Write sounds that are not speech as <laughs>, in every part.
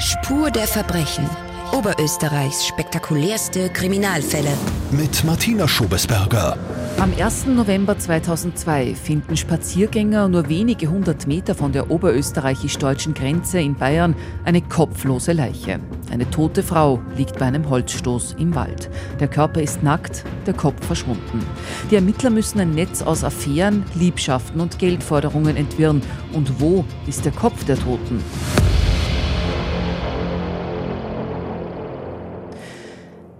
Spur der Verbrechen. Oberösterreichs spektakulärste Kriminalfälle. Mit Martina Schobesberger. Am 1. November 2002 finden Spaziergänger nur wenige hundert Meter von der oberösterreichisch-deutschen Grenze in Bayern eine kopflose Leiche. Eine tote Frau liegt bei einem Holzstoß im Wald. Der Körper ist nackt, der Kopf verschwunden. Die Ermittler müssen ein Netz aus Affären, Liebschaften und Geldforderungen entwirren. Und wo ist der Kopf der Toten?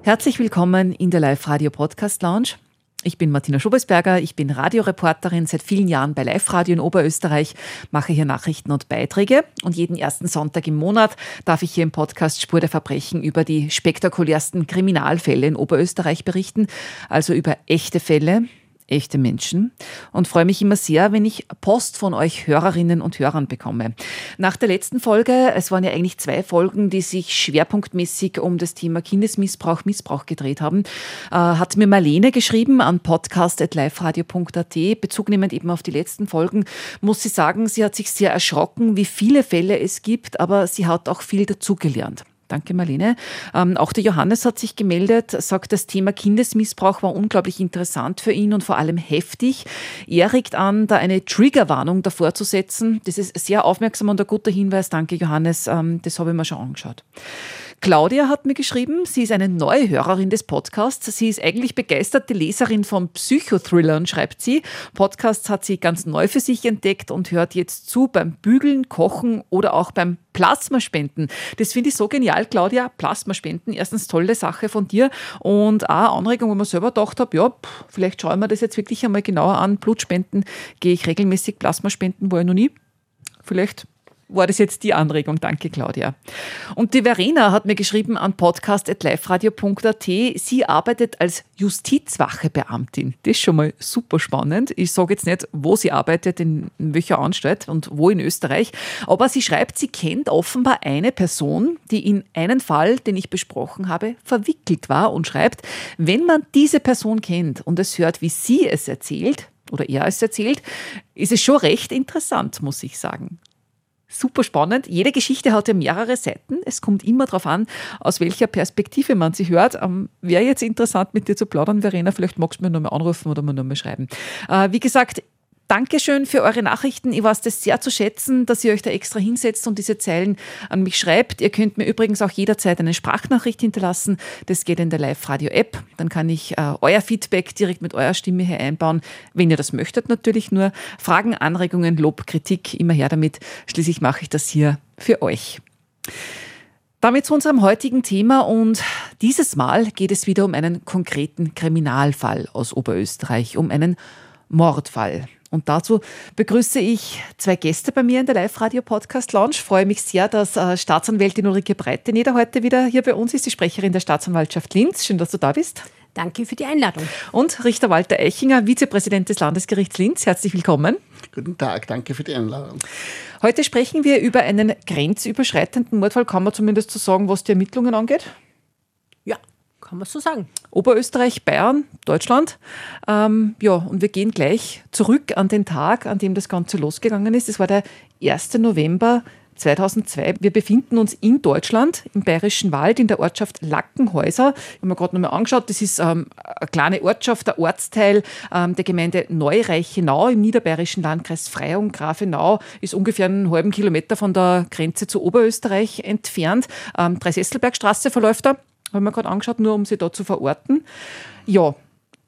Herzlich willkommen in der Live-Radio-Podcast Lounge. Ich bin Martina Schobesberger, ich bin Radioreporterin seit vielen Jahren bei Live-Radio in Oberösterreich, mache hier Nachrichten und Beiträge und jeden ersten Sonntag im Monat darf ich hier im Podcast Spur der Verbrechen über die spektakulärsten Kriminalfälle in Oberösterreich berichten, also über echte Fälle, echte Menschen und freue mich immer sehr, wenn ich Post von euch Hörerinnen und Hörern bekomme. Nach der letzten Folge, es waren ja eigentlich zwei Folgen, die sich schwerpunktmäßig um das Thema Kindesmissbrauch, Missbrauch gedreht haben, äh, hat mir Marlene geschrieben an podcast.liferadio.at, bezugnehmend eben auf die letzten Folgen, muss sie sagen, sie hat sich sehr erschrocken, wie viele Fälle es gibt, aber sie hat auch viel dazugelernt. Danke, Marlene. Ähm, auch der Johannes hat sich gemeldet, sagt, das Thema Kindesmissbrauch war unglaublich interessant für ihn und vor allem heftig. Er regt an, da eine Triggerwarnung davor zu setzen. Das ist sehr aufmerksam und ein guter Hinweis. Danke, Johannes. Ähm, das habe ich mir schon angeschaut. Claudia hat mir geschrieben, sie ist eine neue Hörerin des Podcasts. Sie ist eigentlich begeisterte Leserin von Psychothrillern, schreibt sie. Podcasts hat sie ganz neu für sich entdeckt und hört jetzt zu beim Bügeln, Kochen oder auch beim Plasmaspenden. Das finde ich so genial, Claudia. Plasmaspenden, erstens tolle Sache von dir und auch Anregung, wo man selber gedacht habe, ja, vielleicht schauen wir das jetzt wirklich einmal genauer an. Blutspenden gehe ich regelmäßig, Plasmaspenden war ich noch nie. Vielleicht war das jetzt die Anregung. Danke, Claudia. Und die Verena hat mir geschrieben an podcast.liferadio.at, sie arbeitet als Justizwachebeamtin. Das ist schon mal super spannend. Ich sage jetzt nicht, wo sie arbeitet, in welcher Anstalt und wo in Österreich, aber sie schreibt, sie kennt offenbar eine Person, die in einen Fall, den ich besprochen habe, verwickelt war und schreibt, wenn man diese Person kennt und es hört, wie sie es erzählt, oder er es erzählt, ist es schon recht interessant, muss ich sagen super spannend. Jede Geschichte hat ja mehrere Seiten. Es kommt immer darauf an, aus welcher Perspektive man sie hört. Ähm, Wäre jetzt interessant, mit dir zu plaudern, Verena. Vielleicht magst du mir nochmal anrufen oder mir nochmal schreiben. Äh, wie gesagt, Dankeschön für eure Nachrichten. Ich weiß das sehr zu schätzen, dass ihr euch da extra hinsetzt und diese Zeilen an mich schreibt. Ihr könnt mir übrigens auch jederzeit eine Sprachnachricht hinterlassen. Das geht in der Live-Radio-App. Dann kann ich äh, euer Feedback direkt mit eurer Stimme hier einbauen, wenn ihr das möchtet natürlich nur. Fragen, Anregungen, Lob, Kritik, immer her damit. Schließlich mache ich das hier für euch. Damit zu unserem heutigen Thema und dieses Mal geht es wieder um einen konkreten Kriminalfall aus Oberösterreich, um einen Mordfall. Und dazu begrüße ich zwei Gäste bei mir in der Live-Radio-Podcast-Lounge. Freue mich sehr, dass äh, Staatsanwältin Ulrike Breiteneder heute wieder hier bei uns ist, die Sprecherin der Staatsanwaltschaft Linz. Schön, dass du da bist. Danke für die Einladung. Und Richter Walter Eichinger, Vizepräsident des Landesgerichts Linz. Herzlich willkommen. Guten Tag, danke für die Einladung. Heute sprechen wir über einen grenzüberschreitenden Mordfall. Kann man zumindest so sagen, was die Ermittlungen angeht? Kann man so sagen. Oberösterreich, Bayern, Deutschland. Ähm, ja, und wir gehen gleich zurück an den Tag, an dem das Ganze losgegangen ist. Es war der 1. November 2002. Wir befinden uns in Deutschland, im Bayerischen Wald, in der Ortschaft Lackenhäuser. Ich habe mir gerade nochmal angeschaut, das ist ähm, eine kleine Ortschaft, der Ortsteil ähm, der Gemeinde Neureichenau im niederbayerischen Landkreis Freyung. Grafenau ist ungefähr einen halben Kilometer von der Grenze zu Oberösterreich entfernt. Ähm, Dreisesselbergstraße verläuft da habe mir gerade angeschaut, nur um sie da zu verorten. Ja,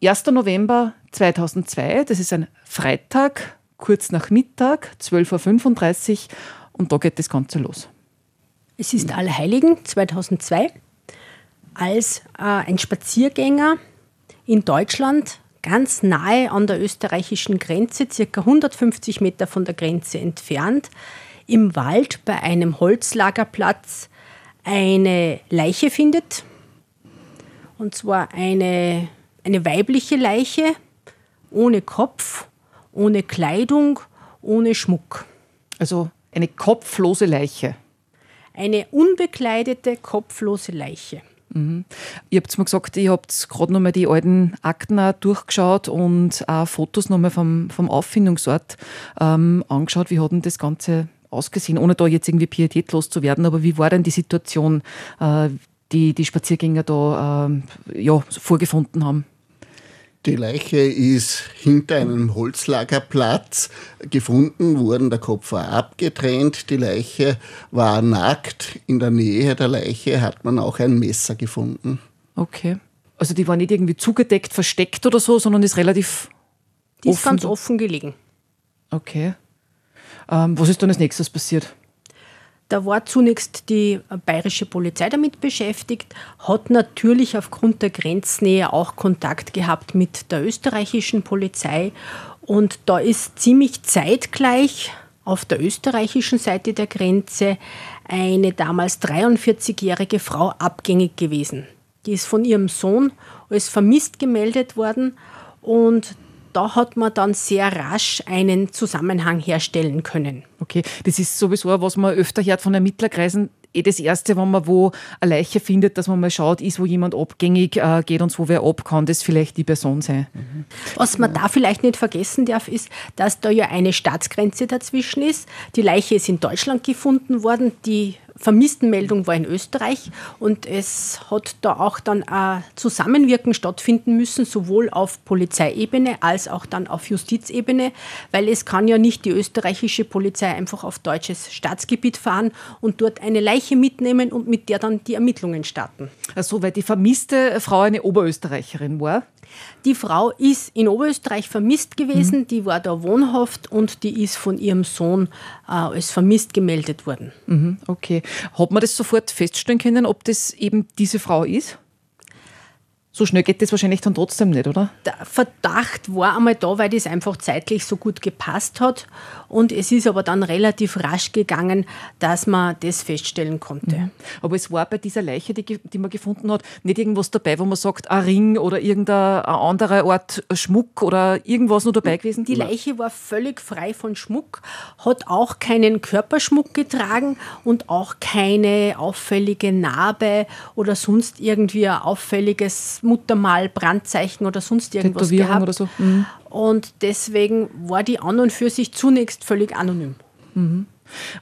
1. November 2002, das ist ein Freitag, kurz nach Mittag, 12.35 Uhr und da geht das Ganze los. Es ist Allerheiligen 2002, als äh, ein Spaziergänger in Deutschland ganz nahe an der österreichischen Grenze, circa 150 Meter von der Grenze entfernt, im Wald bei einem Holzlagerplatz eine Leiche findet, und zwar eine, eine weibliche Leiche ohne Kopf, ohne Kleidung, ohne Schmuck. Also eine kopflose Leiche. Eine unbekleidete, kopflose Leiche. Mhm. Ihr habt mir gesagt, ihr habt gerade nochmal die alten Akten auch durchgeschaut und auch Fotos nochmal vom, vom Auffindungsort ähm, angeschaut. Wie hat denn das Ganze ausgesehen, ohne da jetzt irgendwie pietätlos zu werden, aber wie war denn die Situation, äh, die die Spaziergänger da äh, ja, vorgefunden haben? Die Leiche ist hinter einem Holzlagerplatz gefunden worden. Der Kopf war abgetrennt. Die Leiche war nackt. In der Nähe der Leiche hat man auch ein Messer gefunden. Okay. Also die war nicht irgendwie zugedeckt, versteckt oder so, sondern ist relativ. Die ist ganz offen gelegen. Okay. Ähm, was ist dann als nächstes passiert? Da war zunächst die bayerische Polizei damit beschäftigt, hat natürlich aufgrund der Grenznähe auch Kontakt gehabt mit der österreichischen Polizei. Und da ist ziemlich zeitgleich auf der österreichischen Seite der Grenze eine damals 43-jährige Frau abgängig gewesen. Die ist von ihrem Sohn als vermisst gemeldet worden und da hat man dann sehr rasch einen Zusammenhang herstellen können. Okay, das ist sowieso, was man öfter hört von Ermittlerkreisen. Eh das Erste, wenn man wo eine Leiche findet, dass man mal schaut, ist, wo jemand abgängig äh, geht und so wer ab, kann das vielleicht die Person sein. Mhm. Was man da vielleicht nicht vergessen darf, ist, dass da ja eine Staatsgrenze dazwischen ist. Die Leiche ist in Deutschland gefunden worden, die Vermisstenmeldung war in Österreich und es hat da auch dann ein Zusammenwirken stattfinden müssen, sowohl auf Polizeiebene als auch dann auf Justizebene, weil es kann ja nicht die österreichische Polizei einfach auf deutsches Staatsgebiet fahren und dort eine Leiche mitnehmen und mit der dann die Ermittlungen starten. Also weil die vermisste Frau eine Oberösterreicherin war? Die Frau ist in Oberösterreich vermisst gewesen, mhm. die war da wohnhaft und die ist von ihrem Sohn äh, als vermisst gemeldet worden. Mhm, okay. Hat man das sofort feststellen können, ob das eben diese Frau ist? So schnell geht das wahrscheinlich dann trotzdem nicht, oder? Der Verdacht war einmal da, weil das einfach zeitlich so gut gepasst hat. Und es ist aber dann relativ rasch gegangen, dass man das feststellen konnte. Mhm. Aber es war bei dieser Leiche, die, die man gefunden hat, nicht irgendwas dabei, wo man sagt, ein Ring oder irgendein anderer Art Schmuck oder irgendwas noch dabei gewesen? Die Leiche war völlig frei von Schmuck, hat auch keinen Körperschmuck getragen und auch keine auffällige Narbe oder sonst irgendwie ein auffälliges Muttermal, Brandzeichen oder sonst irgendwas gehabt. Oder so. Mhm. Und deswegen war die an und für sich zunächst völlig anonym. Mhm.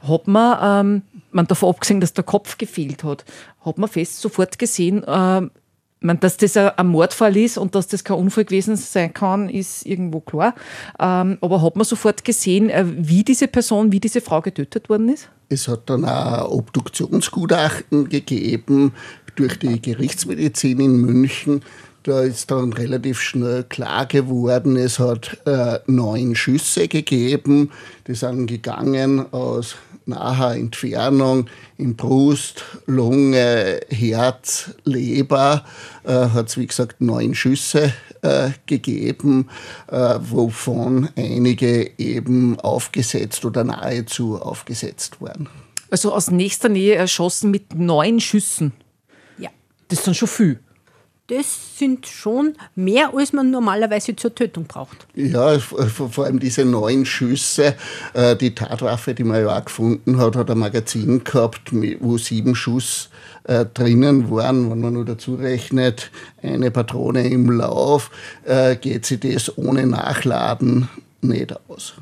Hat man, ähm, man davon abgesehen, dass der Kopf gefehlt hat, hat man fest sofort gesehen, äh, man, dass das ein Mordfall ist und dass das kein Unfall gewesen sein kann, ist irgendwo klar. Ähm, aber hat man sofort gesehen, äh, wie diese Person, wie diese Frau getötet worden ist? Es hat dann auch Obduktionsgutachten gegeben durch die Gerichtsmedizin in München. Da ist dann relativ schnell klar geworden, es hat äh, neun Schüsse gegeben. Die sind gegangen aus naher Entfernung in Brust, Lunge, Herz, Leber. Äh, hat es, wie gesagt, neun Schüsse äh, gegeben, äh, wovon einige eben aufgesetzt oder nahezu aufgesetzt waren. Also aus nächster Nähe erschossen mit neun Schüssen. Ja. Das ist dann schon viel das sind schon mehr, als man normalerweise zur Tötung braucht. Ja, vor allem diese neun Schüsse. Äh, die Tatwaffe, die man ja auch gefunden hat, hat ein Magazin gehabt, wo sieben Schuss äh, drinnen waren. Wenn man nur dazu rechnet, eine Patrone im Lauf, äh, geht sich das ohne Nachladen nicht aus.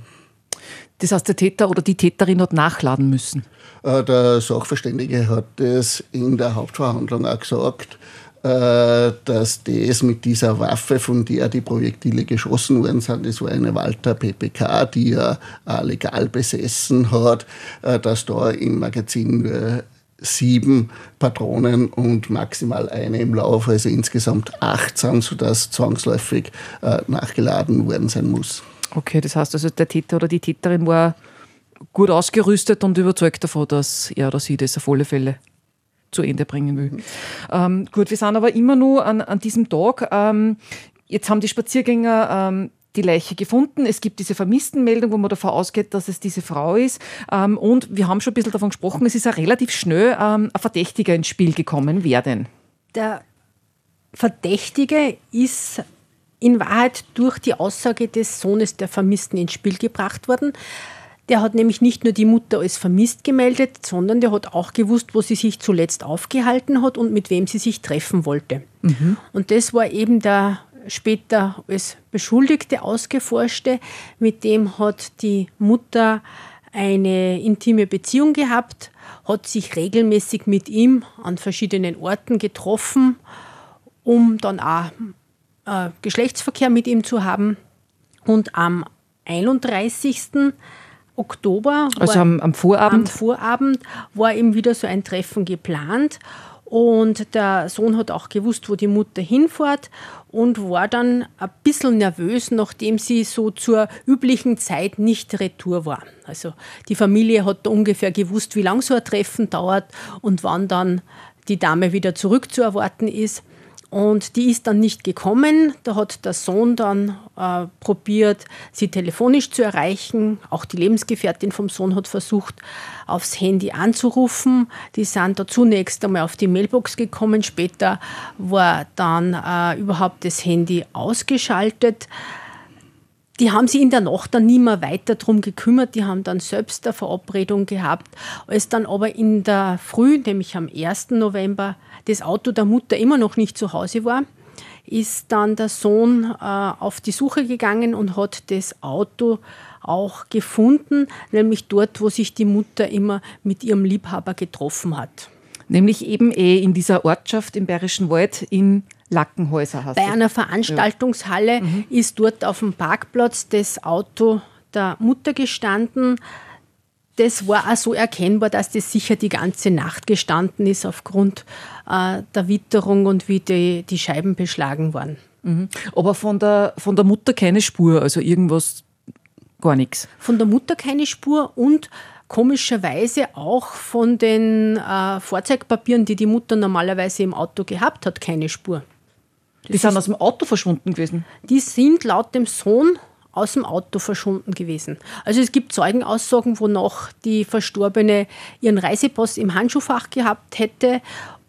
Das heißt, der Täter oder die Täterin hat nachladen müssen? Der Sachverständige hat es in der Hauptverhandlung auch gesagt äh, dass das mit dieser Waffe, von der die Projektile geschossen worden sind, das war eine Walter PPK, die er legal besessen hat, äh, dass da im Magazin sieben Patronen und maximal eine im Lauf, also insgesamt acht sind, sodass zwangsläufig äh, nachgeladen worden sein muss. Okay, das heißt also, der Täter oder die Täterin war gut ausgerüstet und überzeugt davon, dass er oder sie das auf alle Fälle zu Ende bringen will. Ähm, gut, wir sind aber immer nur an, an diesem Tag. Ähm, jetzt haben die Spaziergänger ähm, die Leiche gefunden. Es gibt diese Vermisstenmeldung, wo man davon ausgeht, dass es diese Frau ist. Ähm, und wir haben schon ein bisschen davon gesprochen, es ist ja relativ schnell ähm, ein Verdächtiger ins Spiel gekommen. Wer denn? Der Verdächtige ist in Wahrheit durch die Aussage des Sohnes der Vermissten ins Spiel gebracht worden. Der hat nämlich nicht nur die Mutter als vermisst gemeldet, sondern der hat auch gewusst, wo sie sich zuletzt aufgehalten hat und mit wem sie sich treffen wollte. Mhm. Und das war eben der später als Beschuldigte ausgeforschte, mit dem hat die Mutter eine intime Beziehung gehabt, hat sich regelmäßig mit ihm an verschiedenen Orten getroffen, um dann auch äh, Geschlechtsverkehr mit ihm zu haben. Und am 31. Oktober, also am, am Vorabend, am Vorabend war eben wieder so ein Treffen geplant. Und der Sohn hat auch gewusst, wo die Mutter hinfährt und war dann ein bisschen nervös, nachdem sie so zur üblichen Zeit nicht retour war. Also die Familie hat ungefähr gewusst, wie lang so ein Treffen dauert und wann dann die Dame wieder zurückzuerwarten ist. Und die ist dann nicht gekommen. Da hat der Sohn dann äh, probiert, sie telefonisch zu erreichen. Auch die Lebensgefährtin vom Sohn hat versucht, aufs Handy anzurufen. Die sind da zunächst einmal auf die Mailbox gekommen. Später war dann äh, überhaupt das Handy ausgeschaltet. Die haben sich in der Nacht dann nie mehr weiter darum gekümmert. Die haben dann selbst eine Verabredung gehabt. Als dann aber in der Früh, nämlich am 1. November, das Auto der Mutter immer noch nicht zu Hause war, ist dann der Sohn äh, auf die Suche gegangen und hat das Auto auch gefunden, nämlich dort, wo sich die Mutter immer mit ihrem Liebhaber getroffen hat. Nämlich eben eh in dieser Ortschaft im Bayerischen Wald in Lackenhäuser hast Bei einer Veranstaltungshalle ja. mhm. ist dort auf dem Parkplatz das Auto der Mutter gestanden das war auch so erkennbar, dass das sicher die ganze Nacht gestanden ist aufgrund äh, der Witterung und wie die, die Scheiben beschlagen waren. Mhm. Aber von der, von der Mutter keine Spur, also irgendwas, gar nichts. Von der Mutter keine Spur und komischerweise auch von den äh, Fahrzeugpapieren, die die Mutter normalerweise im Auto gehabt hat, keine Spur. Das die sind aus dem Auto verschwunden gewesen? Die sind laut dem Sohn aus dem Auto verschwunden gewesen. Also es gibt Zeugenaussagen, wonach die Verstorbene ihren Reisepass im Handschuhfach gehabt hätte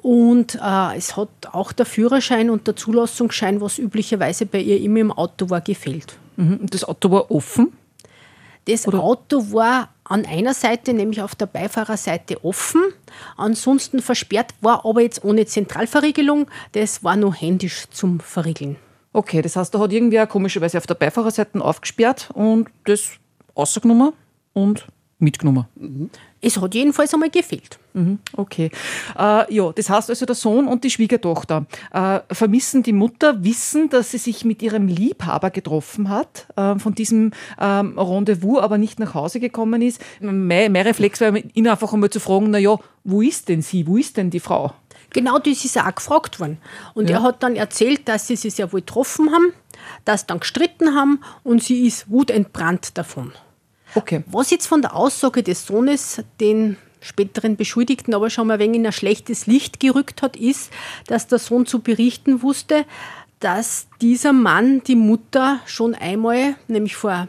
und äh, es hat auch der Führerschein und der Zulassungsschein, was üblicherweise bei ihr immer im Auto war, gefehlt. Mhm. Das Auto war offen? Das Oder? Auto war an einer Seite, nämlich auf der Beifahrerseite offen, ansonsten versperrt, war aber jetzt ohne Zentralverriegelung. Das war nur händisch zum Verriegeln. Okay, das heißt, da hat irgendwer komischerweise auf der Beifahrerseite aufgesperrt und das rausgenommen und mitgenommen. Es hat jedenfalls einmal gefehlt. Mhm, okay. Äh, ja, das heißt also, der Sohn und die Schwiegertochter äh, vermissen die Mutter, wissen, dass sie sich mit ihrem Liebhaber getroffen hat, äh, von diesem ähm, Rendezvous aber nicht nach Hause gekommen ist. Mein, mein Reflex war, ihn einfach einmal zu fragen, naja, wo ist denn sie, wo ist denn die Frau? Genau das ist auch gefragt worden. Und ja. er hat dann erzählt, dass sie sich sehr wohl getroffen haben, dass dann gestritten haben und sie ist wutentbrannt davon. Okay. Was jetzt von der Aussage des Sohnes den späteren Beschuldigten aber schon mal ein wenig in ein schlechtes Licht gerückt hat, ist, dass der Sohn zu berichten wusste, dass dieser Mann die Mutter schon einmal, nämlich vor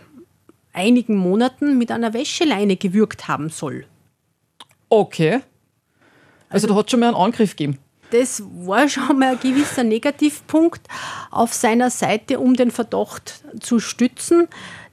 einigen Monaten, mit einer Wäscheleine gewürgt haben soll. Okay. Also, da hat es schon mal einen Angriff gegeben. Das war schon mal ein gewisser Negativpunkt auf seiner Seite, um den Verdacht zu stützen.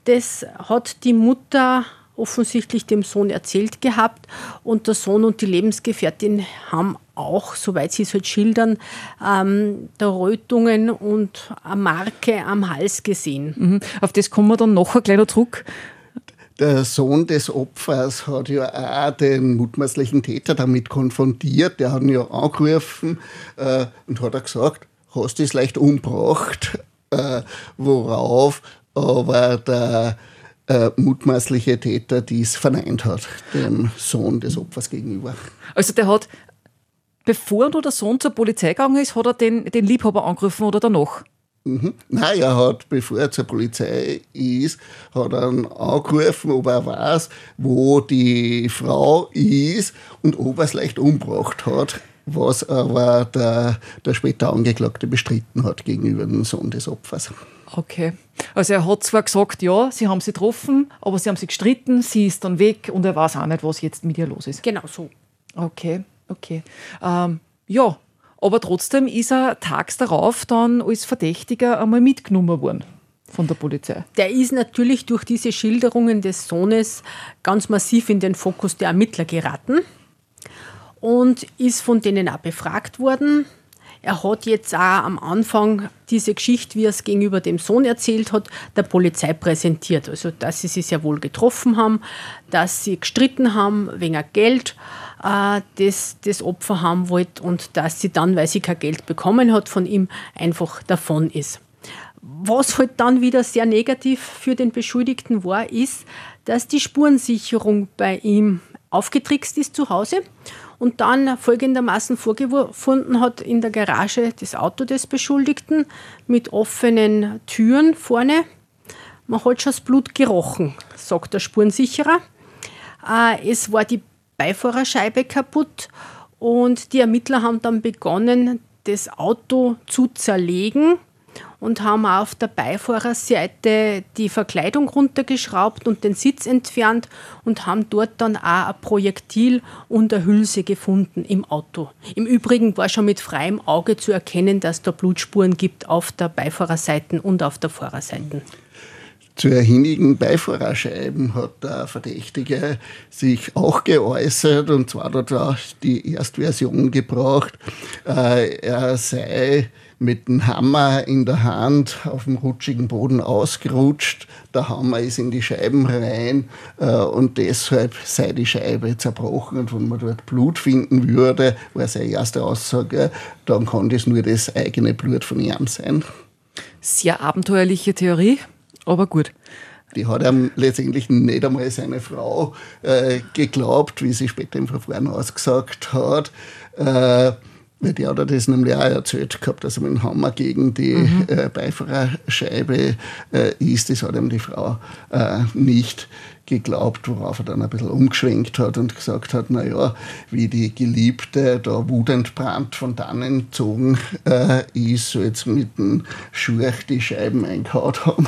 Das hat die Mutter offensichtlich dem Sohn erzählt gehabt und der Sohn und die Lebensgefährtin haben auch, soweit sie es halt schildern, ähm, der Rötungen und eine Marke am Hals gesehen. Mhm. Auf das kommen wir dann nachher gleich noch zurück. Der Sohn des Opfers hat ja auch den mutmaßlichen Täter damit konfrontiert. Der hat ihn ja angerufen äh, und hat gesagt, hast du es leicht umgebracht? Äh, worauf aber der äh, mutmaßliche Täter dies verneint hat, dem Sohn des Opfers gegenüber. Also der hat, bevor der Sohn zur Polizei gegangen ist, hat er den, den Liebhaber angerufen oder danach? Mhm. Nein, er hat, bevor er zur Polizei ist, hat er angerufen, ob er weiß, wo die Frau ist und ob er es leicht umgebracht hat, was aber der, der später Angeklagte bestritten hat gegenüber dem Sohn des Opfers. Okay. Also er hat zwar gesagt, ja, sie haben sie getroffen, aber sie haben sie gestritten, sie ist dann weg und er weiß auch nicht, was jetzt mit ihr los ist. Genau so. Okay, okay. Ähm, ja, aber trotzdem ist er tags darauf dann als Verdächtiger einmal mitgenommen worden von der Polizei. Der ist natürlich durch diese Schilderungen des Sohnes ganz massiv in den Fokus der Ermittler geraten und ist von denen auch befragt worden. er hat jetzt auch am Anfang diese Geschichte, wie er es gegenüber dem Sohn erzählt hat, der Polizei präsentiert. Also, dass sie sich sehr wohl getroffen haben, dass sie gestritten haben wegen Geld, äh, das das Opfer haben wollte und dass sie dann, weil sie kein Geld bekommen hat, von ihm einfach davon ist. Was halt dann wieder sehr negativ für den Beschuldigten war, ist, dass die Spurensicherung bei ihm aufgetrickst ist zu Hause und dann folgendermaßen vorgefunden hat in der Garage das Auto des Beschuldigten mit offenen Türen vorne. Man hat schon das Blut gerochen, sagt der Spurensicherer. Äh, es war die Beifahrerscheibe kaputt und die Ermittler haben dann begonnen, das Auto zu zerlegen und haben auf der Beifahrerseite die Verkleidung runtergeschraubt und den Sitz entfernt und haben dort dann auch ein Projektil und eine Hülse gefunden im Auto. Im Übrigen war schon mit freiem Auge zu erkennen, dass da Blutspuren gibt auf der Beifahrerseite und auf der Fahrerseite. Zur hinnigen Beifahrerscheiben hat der Verdächtige sich auch geäußert und zwar hat er die Erstversion gebraucht, äh, er sei mit dem Hammer in der Hand auf dem rutschigen Boden ausgerutscht. Der Hammer ist in die Scheiben rein äh, und deshalb sei die Scheibe zerbrochen. Und wenn man dort Blut finden würde, war seine erste Aussage, dann kann das nur das eigene Blut von ihm sein. Sehr abenteuerliche Theorie, aber gut. Die hat ihm letztendlich nicht einmal seine Frau äh, geglaubt, wie sie später im Verfahren ausgesagt hat. Äh, weil die hat er das nämlich auch erzählt gehabt, dass er mit dem Hammer gegen die mhm. äh, Beifahrerscheibe äh, ist. Das hat ihm die Frau äh, nicht geglaubt, worauf er dann ein bisschen umgeschwenkt hat und gesagt hat, naja, wie die Geliebte da wutentbrannt von dannen gezogen äh, ist, so jetzt mit dem Schurch die Scheiben eingehaut haben.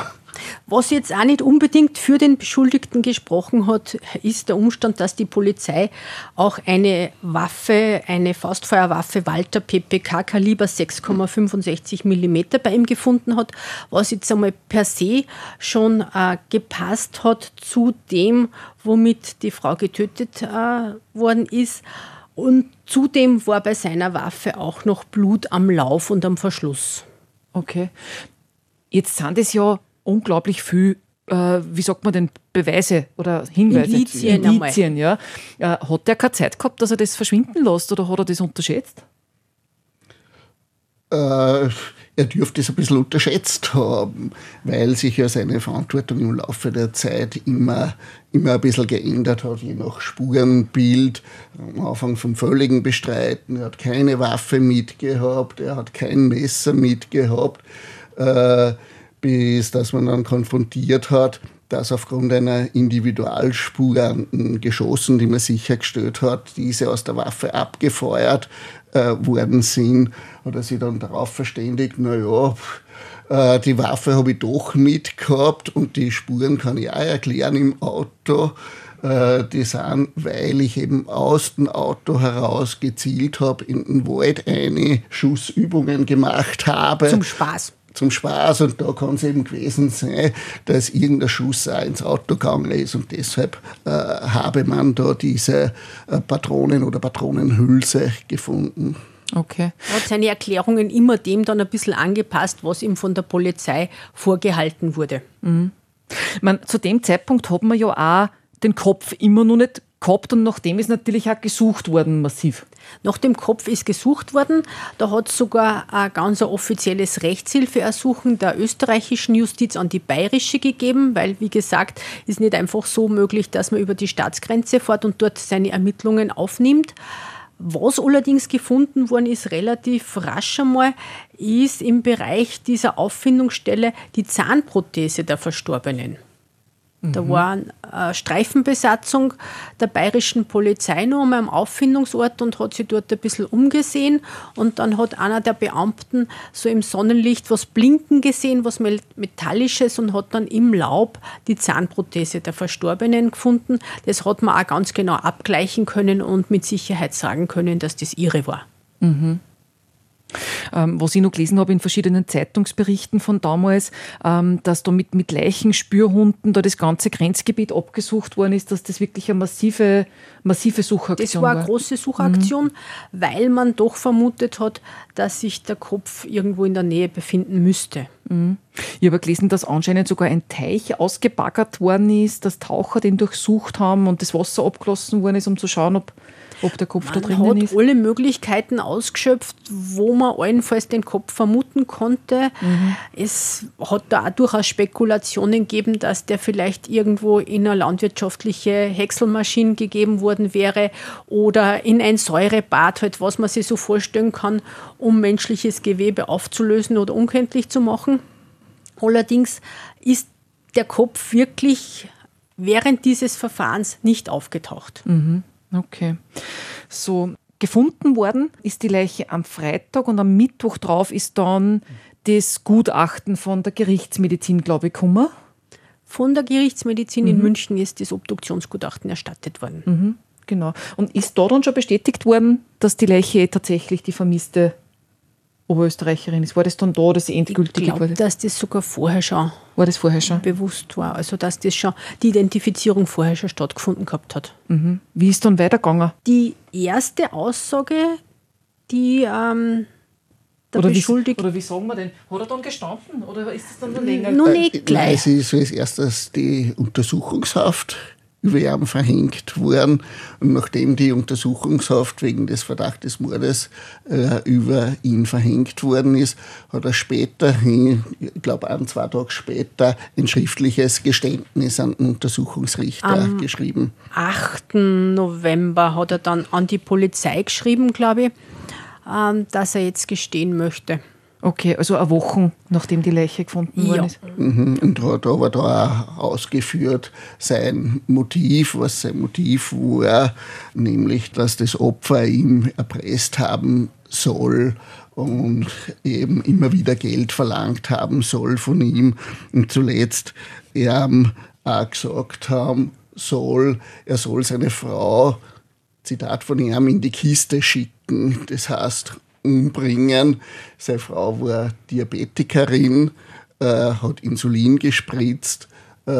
Was jetzt auch nicht unbedingt für den Beschuldigten gesprochen hat, ist der Umstand, dass die Polizei auch eine Waffe, eine Faustfeuerwaffe Walter PPK Kaliber 6,65 mm bei ihm gefunden hat, was jetzt einmal per se schon äh, gepasst hat zu dem, womit die Frau getötet äh, worden ist. Und zudem war bei seiner Waffe auch noch Blut am Lauf und am Verschluss. Okay. Jetzt sind es ja unglaublich viel, äh, wie sagt man denn, Beweise oder Hinweise. Indizien. Indizien ja. Äh, hat der keine Zeit gehabt, dass er das verschwinden lässt oder hat er das unterschätzt? Äh, er dürfte es ein bisschen unterschätzt haben, weil sich ja seine Verantwortung im Laufe der Zeit immer, immer ein bisschen geändert hat, je nach Spurenbild. Am Anfang vom völligen Bestreiten, er hat keine Waffe mitgehabt, er hat kein Messer mitgehabt. Äh, bis dass man dann konfrontiert hat, dass aufgrund einer Individualspur an Geschossen, die man sichergestellt hat, diese aus der Waffe abgefeuert äh, worden sind, hat er sich dann darauf verständigt, naja, äh, die Waffe habe ich doch mitgehabt und die Spuren kann ich auch erklären im Auto. Äh, die sind, weil ich eben aus dem Auto heraus gezielt habe, in den Wald eine Schussübungen gemacht habe. Zum Spaß zum Spaß und da kann es eben gewesen sein, dass irgendein Schuss auch ins Auto gegangen ist und deshalb äh, habe man da diese äh, Patronen oder Patronenhülse gefunden. Okay. Er hat seine Erklärungen immer dem dann ein bisschen angepasst, was ihm von der Polizei vorgehalten wurde. Mhm. Man, zu dem Zeitpunkt hat man ja auch den Kopf immer noch nicht gehabt und nachdem ist natürlich auch gesucht worden massiv. Nach dem Kopf ist gesucht worden. Da hat sogar ein ganz offizielles Rechtshilfeersuchen der österreichischen Justiz an die bayerische gegeben, weil, wie gesagt, ist nicht einfach so möglich, dass man über die Staatsgrenze fährt und dort seine Ermittlungen aufnimmt. Was allerdings gefunden worden ist, relativ rasch einmal, ist im Bereich dieser Auffindungsstelle die Zahnprothese der Verstorbenen. Da mhm. war eine Streifenbesatzung der bayerischen Polizei noch einmal am Auffindungsort und hat sich dort ein bisschen umgesehen. Und dann hat einer der Beamten so im Sonnenlicht was blinken gesehen, was Metallisches und hat dann im Laub die Zahnprothese der Verstorbenen gefunden. Das hat man auch ganz genau abgleichen können und mit Sicherheit sagen können, dass das ihre war. Mhm. Ähm, was ich noch gelesen habe in verschiedenen Zeitungsberichten von damals, ähm, dass da mit, mit Leichenspürhunden da das ganze Grenzgebiet abgesucht worden ist, dass das wirklich eine massive, massive Suchaktion Das war eine war. große Suchaktion, weil man doch vermutet hat, dass sich der Kopf irgendwo in der Nähe befinden müsste. Ich habe gelesen, dass anscheinend sogar ein Teich ausgebaggert worden ist, dass Taucher den durchsucht haben und das Wasser abgelassen worden ist, um zu schauen, ob, ob der Kopf da Man drinnen hat ist. alle Möglichkeiten ausgeschöpft, wo man allenfalls den Kopf vermuten konnte. Mhm. Es hat da auch durchaus Spekulationen gegeben, dass der vielleicht irgendwo in eine landwirtschaftliche Häckselmaschine gegeben worden wäre oder in ein Säurebad, halt, was man sich so vorstellen kann, um menschliches Gewebe aufzulösen oder unkenntlich zu machen. Allerdings ist der Kopf wirklich während dieses Verfahrens nicht aufgetaucht. Okay. So, gefunden worden ist die Leiche am Freitag und am Mittwoch drauf ist dann das Gutachten von der Gerichtsmedizin, glaube ich, gekommen. Von der Gerichtsmedizin Mhm. in München ist das Obduktionsgutachten erstattet worden. Genau. Und ist da dann schon bestätigt worden, dass die Leiche tatsächlich die vermisste Oberösterreicherin ist? War das dann da das Ich endgültige? glaube, quasi? dass das sogar vorher schon War das vorher schon? bewusst war. Also, dass das schon die Identifizierung vorher schon stattgefunden gehabt hat. Wie ist dann weitergegangen? Die erste Aussage, die ähm, der Oder wie, Beschuldigte. oder wie sagen wir denn? Hat er dann gestanden oder ist das dann noch länger? Nun Äh, nicht Nein, gleich. es ist als erstes die Untersuchungshaft über ihn verhängt worden. Und nachdem die Untersuchungshaft wegen des Verdachtes Mordes äh, über ihn verhängt worden ist, hat er später, ich glaube ein, zwei Tage später, ein schriftliches Geständnis an den Untersuchungsrichter geschrieben. 8. November hat er dann an die Polizei geschrieben, glaube ich, ähm, dass er jetzt gestehen möchte. Okay, also eine Woche, nachdem die Leiche gefunden worden Ja. ist. Mhm, Und hat aber da auch ausgeführt sein Motiv, was sein Motiv war, nämlich, dass das Opfer ihm erpresst haben soll und eben immer wieder Geld verlangt haben soll von ihm und zuletzt er ihm auch gesagt haben soll, er soll seine Frau, Zitat von ihm, in die Kiste schicken. Das heißt, umbringen. Seine Frau war Diabetikerin, äh, hat Insulin gespritzt äh,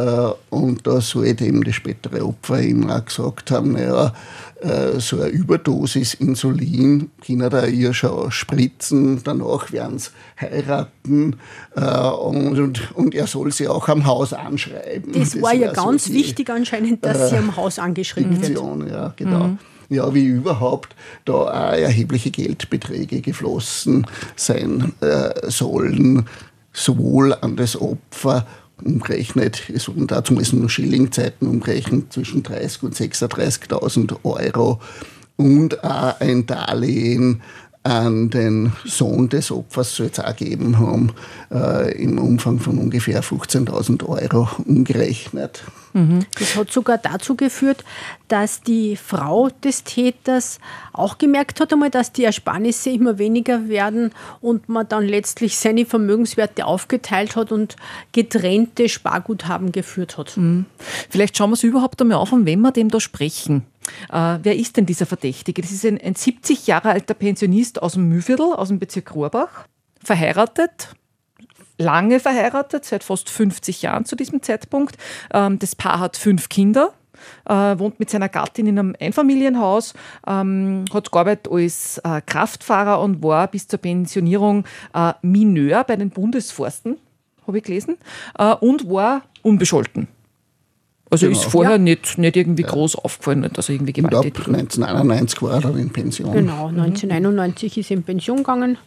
und da sollte eben das spätere Opfer ihm auch gesagt haben, naja, äh, so eine Überdosis Insulin können da ihr schon spritzen, danach werden sie heiraten äh, und, und, und er soll sie auch am Haus anschreiben. Das, war ja so ganz die- wichtig anscheinend, dass sie am Haus angeschrieben wird. Fiktion, ja, genau. Ja, wie überhaupt da auch erhebliche Geldbeträge geflossen sein äh, sollen, sowohl an das Opfer umgerechnet, es wurden dazu müssen nur Schillingzeiten umgerechnet, zwischen 30 und 36.000 Euro und auch ein Darlehen an den Sohn des Opfers soll es auch gegeben haben, äh, im Umfang von ungefähr 15.000 Euro umgerechnet. Das hat sogar dazu geführt, dass die Frau des Täters auch gemerkt hat, einmal, dass die Ersparnisse immer weniger werden und man dann letztlich seine Vermögenswerte aufgeteilt hat und getrennte Sparguthaben geführt hat. Vielleicht schauen wir es überhaupt einmal auf, um wen wir dem da sprechen. Äh, wer ist denn dieser Verdächtige? Das ist ein, ein 70 Jahre alter Pensionist aus dem Mühlviertel, aus dem Bezirk Rohrbach, verheiratet, lange verheiratet, seit fast 50 Jahren zu diesem Zeitpunkt. Ähm, das Paar hat fünf Kinder. Äh, wohnt mit seiner Gattin in einem Einfamilienhaus, ähm, hat gearbeitet als äh, Kraftfahrer und war bis zur Pensionierung äh, Mineur bei den Bundesforsten, habe ich gelesen, äh, und war unbescholten. Also Genau. ist vorher Ja. nicht, nicht irgendwie groß aufgefallen, nicht, dass er irgendwie gewalttätig 1991 war er dann in Pension. Genau, 1991 ist er in Pension gegangen.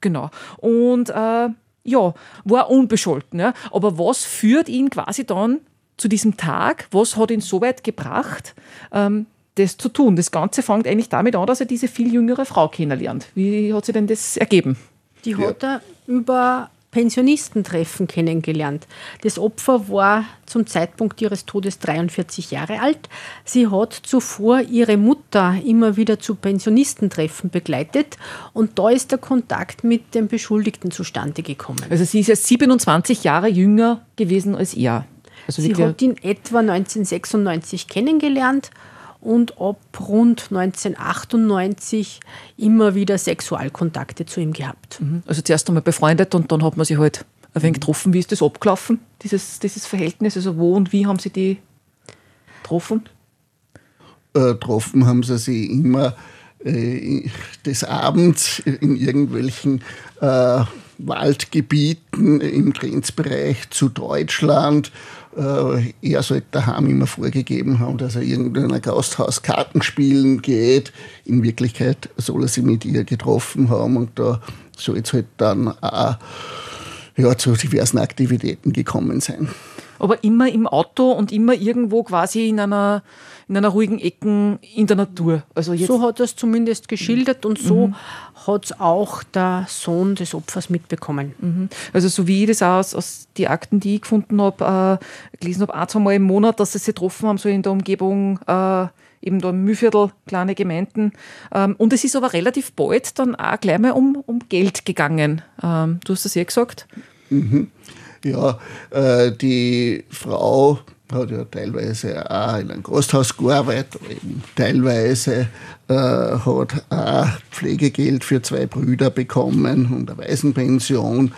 Genau. Und äh, ja, war unbescholten. Ja. Aber was führt ihn quasi dann zu diesem Tag? Was hat ihn so weit gebracht, ähm, das zu tun? Das Ganze fängt eigentlich damit an, dass er diese viel jüngere Frau kennenlernt. Wie hat sich denn das ergeben? Die hat er über Pensionistentreffen kennengelernt. Das Opfer war zum Zeitpunkt ihres Todes 43 Jahre alt. Sie hat zuvor ihre Mutter immer wieder zu Pensionistentreffen begleitet und da ist der Kontakt mit dem Beschuldigten zustande gekommen. Also sie ist ja 27 Jahre jünger gewesen als er. Also Sie hat ihn etwa 1996 kennengelernt und ab rund 1998 immer wieder Sexualkontakte zu ihm gehabt. Mhm. Also zuerst einmal befreundet und dann hat man sich halt ein wenig getroffen. Wie ist das abgelaufen, dieses, dieses Verhältnis? Also wo und wie haben Sie die getroffen? Äh, getroffen haben sie sich immer äh, des Abends in irgendwelchen äh, Waldgebieten im Grenzbereich zu Deutschland. Äh, er sollte daheim immer vorgegeben haben, dass er irgendeiner Gasthaus Karten spielen geht. In Wirklichkeit soll er sich mit ihr getroffen haben und da soll es halt dann auch ja, zu diversen Aktivitäten gekommen sein. Aber immer im Auto und immer irgendwo quasi in einer, in einer ruhigen Ecke in der Natur. Also so hat er es zumindest geschildert und so mhm. hat es auch der Sohn des Opfers mitbekommen. Mhm. Also so wie ich das auch aus, aus den Akten, die ich gefunden habe, äh, gelesen habe, ein, zwei Mal im Monat, dass sie sich getroffen haben, so in der Umgebung äh, eben da im Mühlviertel, kleine Gemeinden. Ähm, und es ist aber relativ bald dann auch gleich mal um, um Geld gegangen. Ähm, du hast das ja gesagt. Mhm. Ja, äh, die Frau hat ja teilweise auch in einem Gasthaus gearbeitet, eben teilweise äh, hat auch Pflegegeld für zwei Brüder bekommen und eine Waisenpension.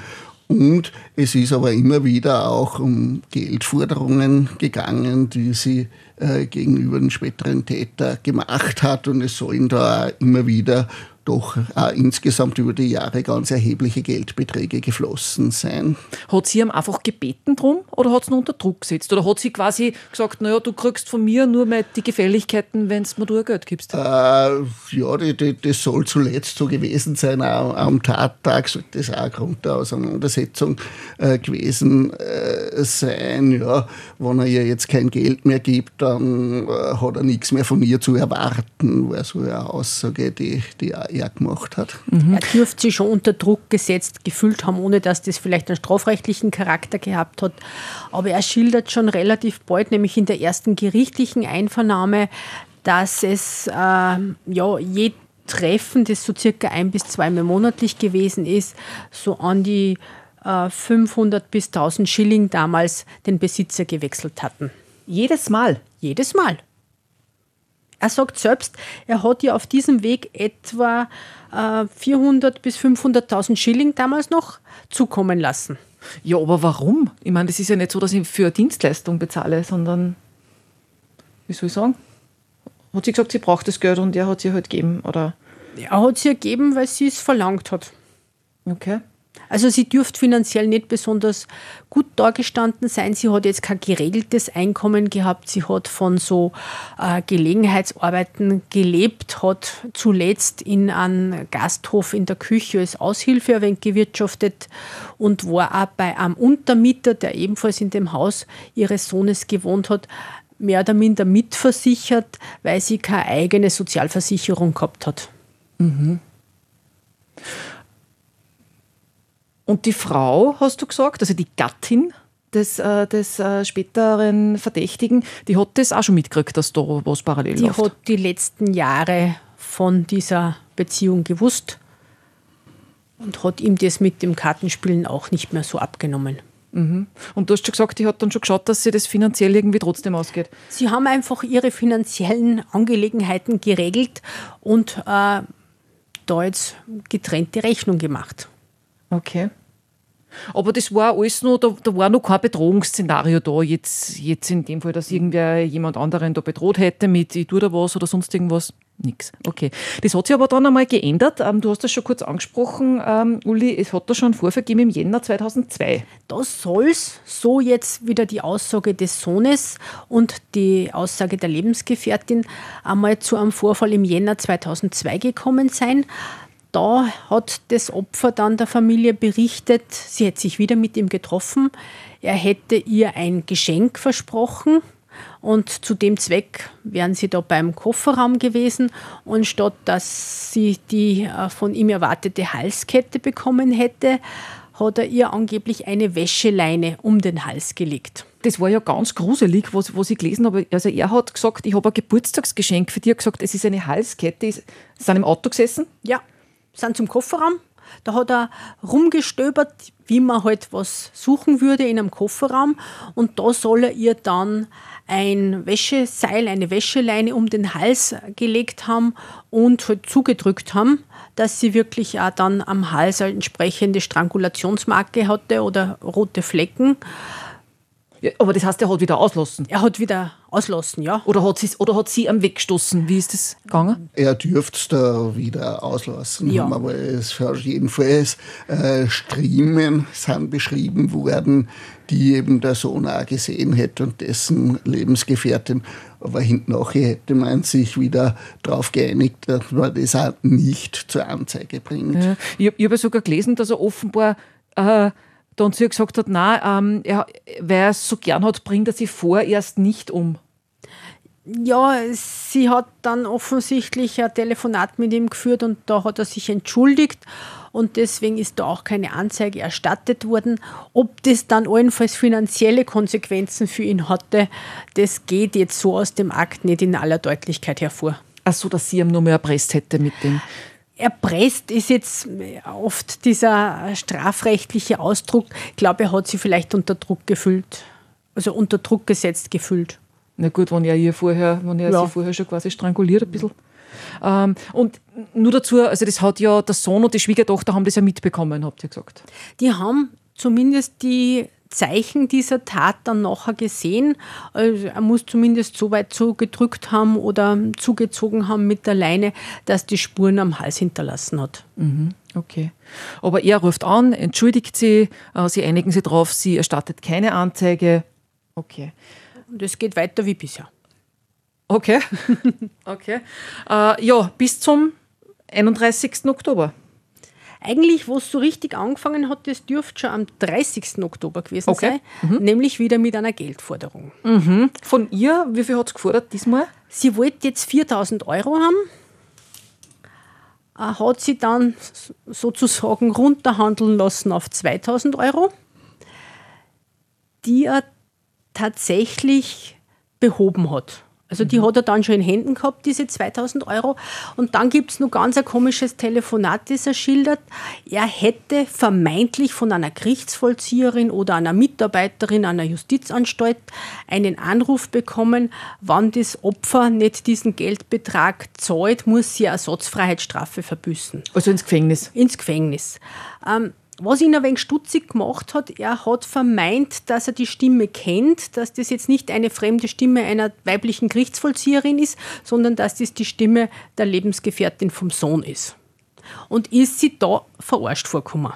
Und es ist aber immer wieder auch um Geldforderungen gegangen, die sie äh, gegenüber den späteren Täter gemacht hat. Und es sollen da immer wieder doch auch insgesamt über die Jahre ganz erhebliche Geldbeträge geflossen sein. Hat sie ihm einfach gebeten drum oder hat sie ihn unter Druck gesetzt? Oder hat sie quasi gesagt, naja, du kriegst von mir nur mal die Gefälligkeiten, wenn du mir du Geld gibst? Äh, ja, die, die, das soll zuletzt so gewesen sein. Auch am Tattag sollte das auch Grund der Auseinandersetzung äh, gewesen äh, sein. Ja, wenn er ihr jetzt kein Geld mehr gibt, dann äh, hat er nichts mehr von ihr zu erwarten, war so eine Aussage, die, die er gemacht hat. Mhm. Er dürfte sich schon unter Druck gesetzt gefühlt haben, ohne dass das vielleicht einen strafrechtlichen Charakter gehabt hat. Aber er schildert schon relativ bald, nämlich in der ersten gerichtlichen Einvernahme, dass es äh, ja, je Treffen, das so circa ein bis zweimal monatlich gewesen ist, so an die äh, 500 bis 1000 Schilling damals den Besitzer gewechselt hatten. Jedes Mal? Jedes Mal. Er sagt selbst, er hat ja auf diesem Weg etwa äh, 400 bis 500.000 Schilling damals noch zukommen lassen. Ja, aber warum? Ich meine, das ist ja nicht so, dass ich für Dienstleistung bezahle, sondern, wie soll ich sagen? Hat sie gesagt, sie braucht das Geld und er hat sie halt gegeben, oder? Er hat sie gegeben, weil sie es verlangt hat. Okay. Also sie dürfte finanziell nicht besonders gut dargestanden sein. Sie hat jetzt kein geregeltes Einkommen gehabt. Sie hat von so äh, Gelegenheitsarbeiten gelebt, hat zuletzt in einem Gasthof in der Küche als Aushilfe ein wenig gewirtschaftet und war auch bei einem Untermieter, der ebenfalls in dem Haus ihres Sohnes gewohnt hat, mehr oder minder mitversichert, weil sie keine eigene Sozialversicherung gehabt hat. Mhm. Und die Frau, hast du gesagt, also die Gattin des, äh, des äh, späteren Verdächtigen, die hat das auch schon mitgekriegt, dass da was parallel die läuft. Die hat die letzten Jahre von dieser Beziehung gewusst und hat ihm das mit dem Kartenspielen auch nicht mehr so abgenommen. Mhm. Und du hast schon gesagt, die hat dann schon geschaut, dass sie das finanziell irgendwie trotzdem ausgeht. Sie haben einfach ihre finanziellen Angelegenheiten geregelt und äh, da jetzt getrennte Rechnung gemacht. Okay. Aber das war alles noch, da, da war noch kein Bedrohungsszenario da, jetzt, jetzt in dem Fall, dass irgendwer jemand anderen da bedroht hätte mit ich tue da was oder sonst irgendwas. Nix. Okay. Das hat sich aber dann einmal geändert. Ähm, du hast das schon kurz angesprochen, ähm, Uli. Es hat da schon einen Vorfall gegeben im Jänner 2002. Das soll es, so jetzt wieder die Aussage des Sohnes und die Aussage der Lebensgefährtin, einmal zu einem Vorfall im Jänner 2002 gekommen sein da hat das Opfer dann der Familie berichtet, sie hätte sich wieder mit ihm getroffen. Er hätte ihr ein Geschenk versprochen und zu dem Zweck wären sie da beim Kofferraum gewesen und statt dass sie die äh, von ihm erwartete Halskette bekommen hätte, hat er ihr angeblich eine Wäscheleine um den Hals gelegt. Das war ja ganz gruselig, was, was ich gelesen habe. Also er hat gesagt, ich habe ein Geburtstagsgeschenk für dich. Er hat gesagt, es ist eine Halskette. Sie sind im Auto gesessen? Ja sind zum Kofferraum, Da hat er rumgestöbert, wie man halt was suchen würde in einem Kofferraum. Und da soll er ihr dann ein Wäscheseil, eine Wäscheleine um den Hals gelegt haben und halt zugedrückt haben, dass sie wirklich auch dann am Hals eine entsprechende Strangulationsmarke hatte oder rote Flecken. Ja, aber das heißt, er hat wieder auslassen. Er hat wieder auslassen, ja. Oder hat, oder hat sie am weggestoßen? Wie ist das gegangen? Er dürfte es da wieder auslassen Ja. haben, aber es jedenfalls äh, Striemen sind beschrieben worden, die eben der Sohn auch gesehen hätte und dessen Lebensgefährtin. Aber hinten nachher hätte man sich wieder darauf geeinigt, dass man das auch nicht zur Anzeige bringt. Ja. Ich, ich habe ja sogar gelesen, dass er offenbar äh, dann zu ihr gesagt hat, nein, ähm, er, weil er es so gern hat, bringt er sich vorerst nicht um. Ja, sie hat dann offensichtlich ein Telefonat mit ihm geführt und da hat er sich entschuldigt und deswegen ist da auch keine Anzeige erstattet worden. Ob das dann allenfalls finanzielle Konsequenzen für ihn hatte, das geht jetzt so aus dem Akt nicht in aller Deutlichkeit hervor. Ach so, dass sie ihm nur mehr erpresst hätte mit dem. Erpresst ist jetzt oft dieser strafrechtliche Ausdruck. Ich glaube, er hat sie vielleicht unter Druck gefühlt, also unter Druck gesetzt gefühlt. Na gut, wenn er ihr vorher, wenn er Ja. sie vorher schon quasi stranguliert ein bisschen. Ähm, und nur dazu, also das hat ja der Sohn und die Schwiegertochter haben das ja mitbekommen, habt ihr gesagt. Die haben zumindest die Zeichen dieser Tat dann nachher gesehen. Also er muss zumindest so weit zugedrückt haben oder zugezogen haben mit der Leine, dass die Spuren am Hals hinterlassen hat. Okay. Aber er ruft an, entschuldigt sie, äh, sie einigen sich drauf, sie erstattet keine Anzeige. Okay. Und es geht weiter wie bisher. Okay. <laughs> okay. Äh, ja, bis zum 31. Oktober. Eigentlich, wo es so richtig angefangen hat, das dürfte schon am 30. Oktober gewesen Okay. sein, nämlich wieder mit einer Geldforderung. Von ihr, wie viel hat es gefordert diesmal? Sie wollte jetzt 4000 Euro haben, äh, hat sie dann sozusagen runterhandeln lassen auf 2000 Euro, die er tatsächlich behoben hat. Also die hat er dann schon in Händen gehabt, diese 2000 Euro. Und dann gibt es noch ganz ein komisches Telefonat, das er schildert. Er hätte vermeintlich von einer Gerichtsvollzieherin oder einer Mitarbeiterin einer Justizanstalt einen Anruf bekommen, wann das Opfer nicht diesen Geldbetrag zahlt, muss sie eine Ersatzfreiheitsstrafe verbüßen Also ins Gefängnis. ins Gefängnis. Ähm, was ihn ein wenig stutzig gemacht hat, er hat vermeint, dass er die Stimme kennt, dass das jetzt nicht eine fremde Stimme einer weiblichen Gerichtsvollzieherin ist, sondern dass das die Stimme der Lebensgefährtin vom Sohn ist. Und ist sie da verarscht vorgekommen.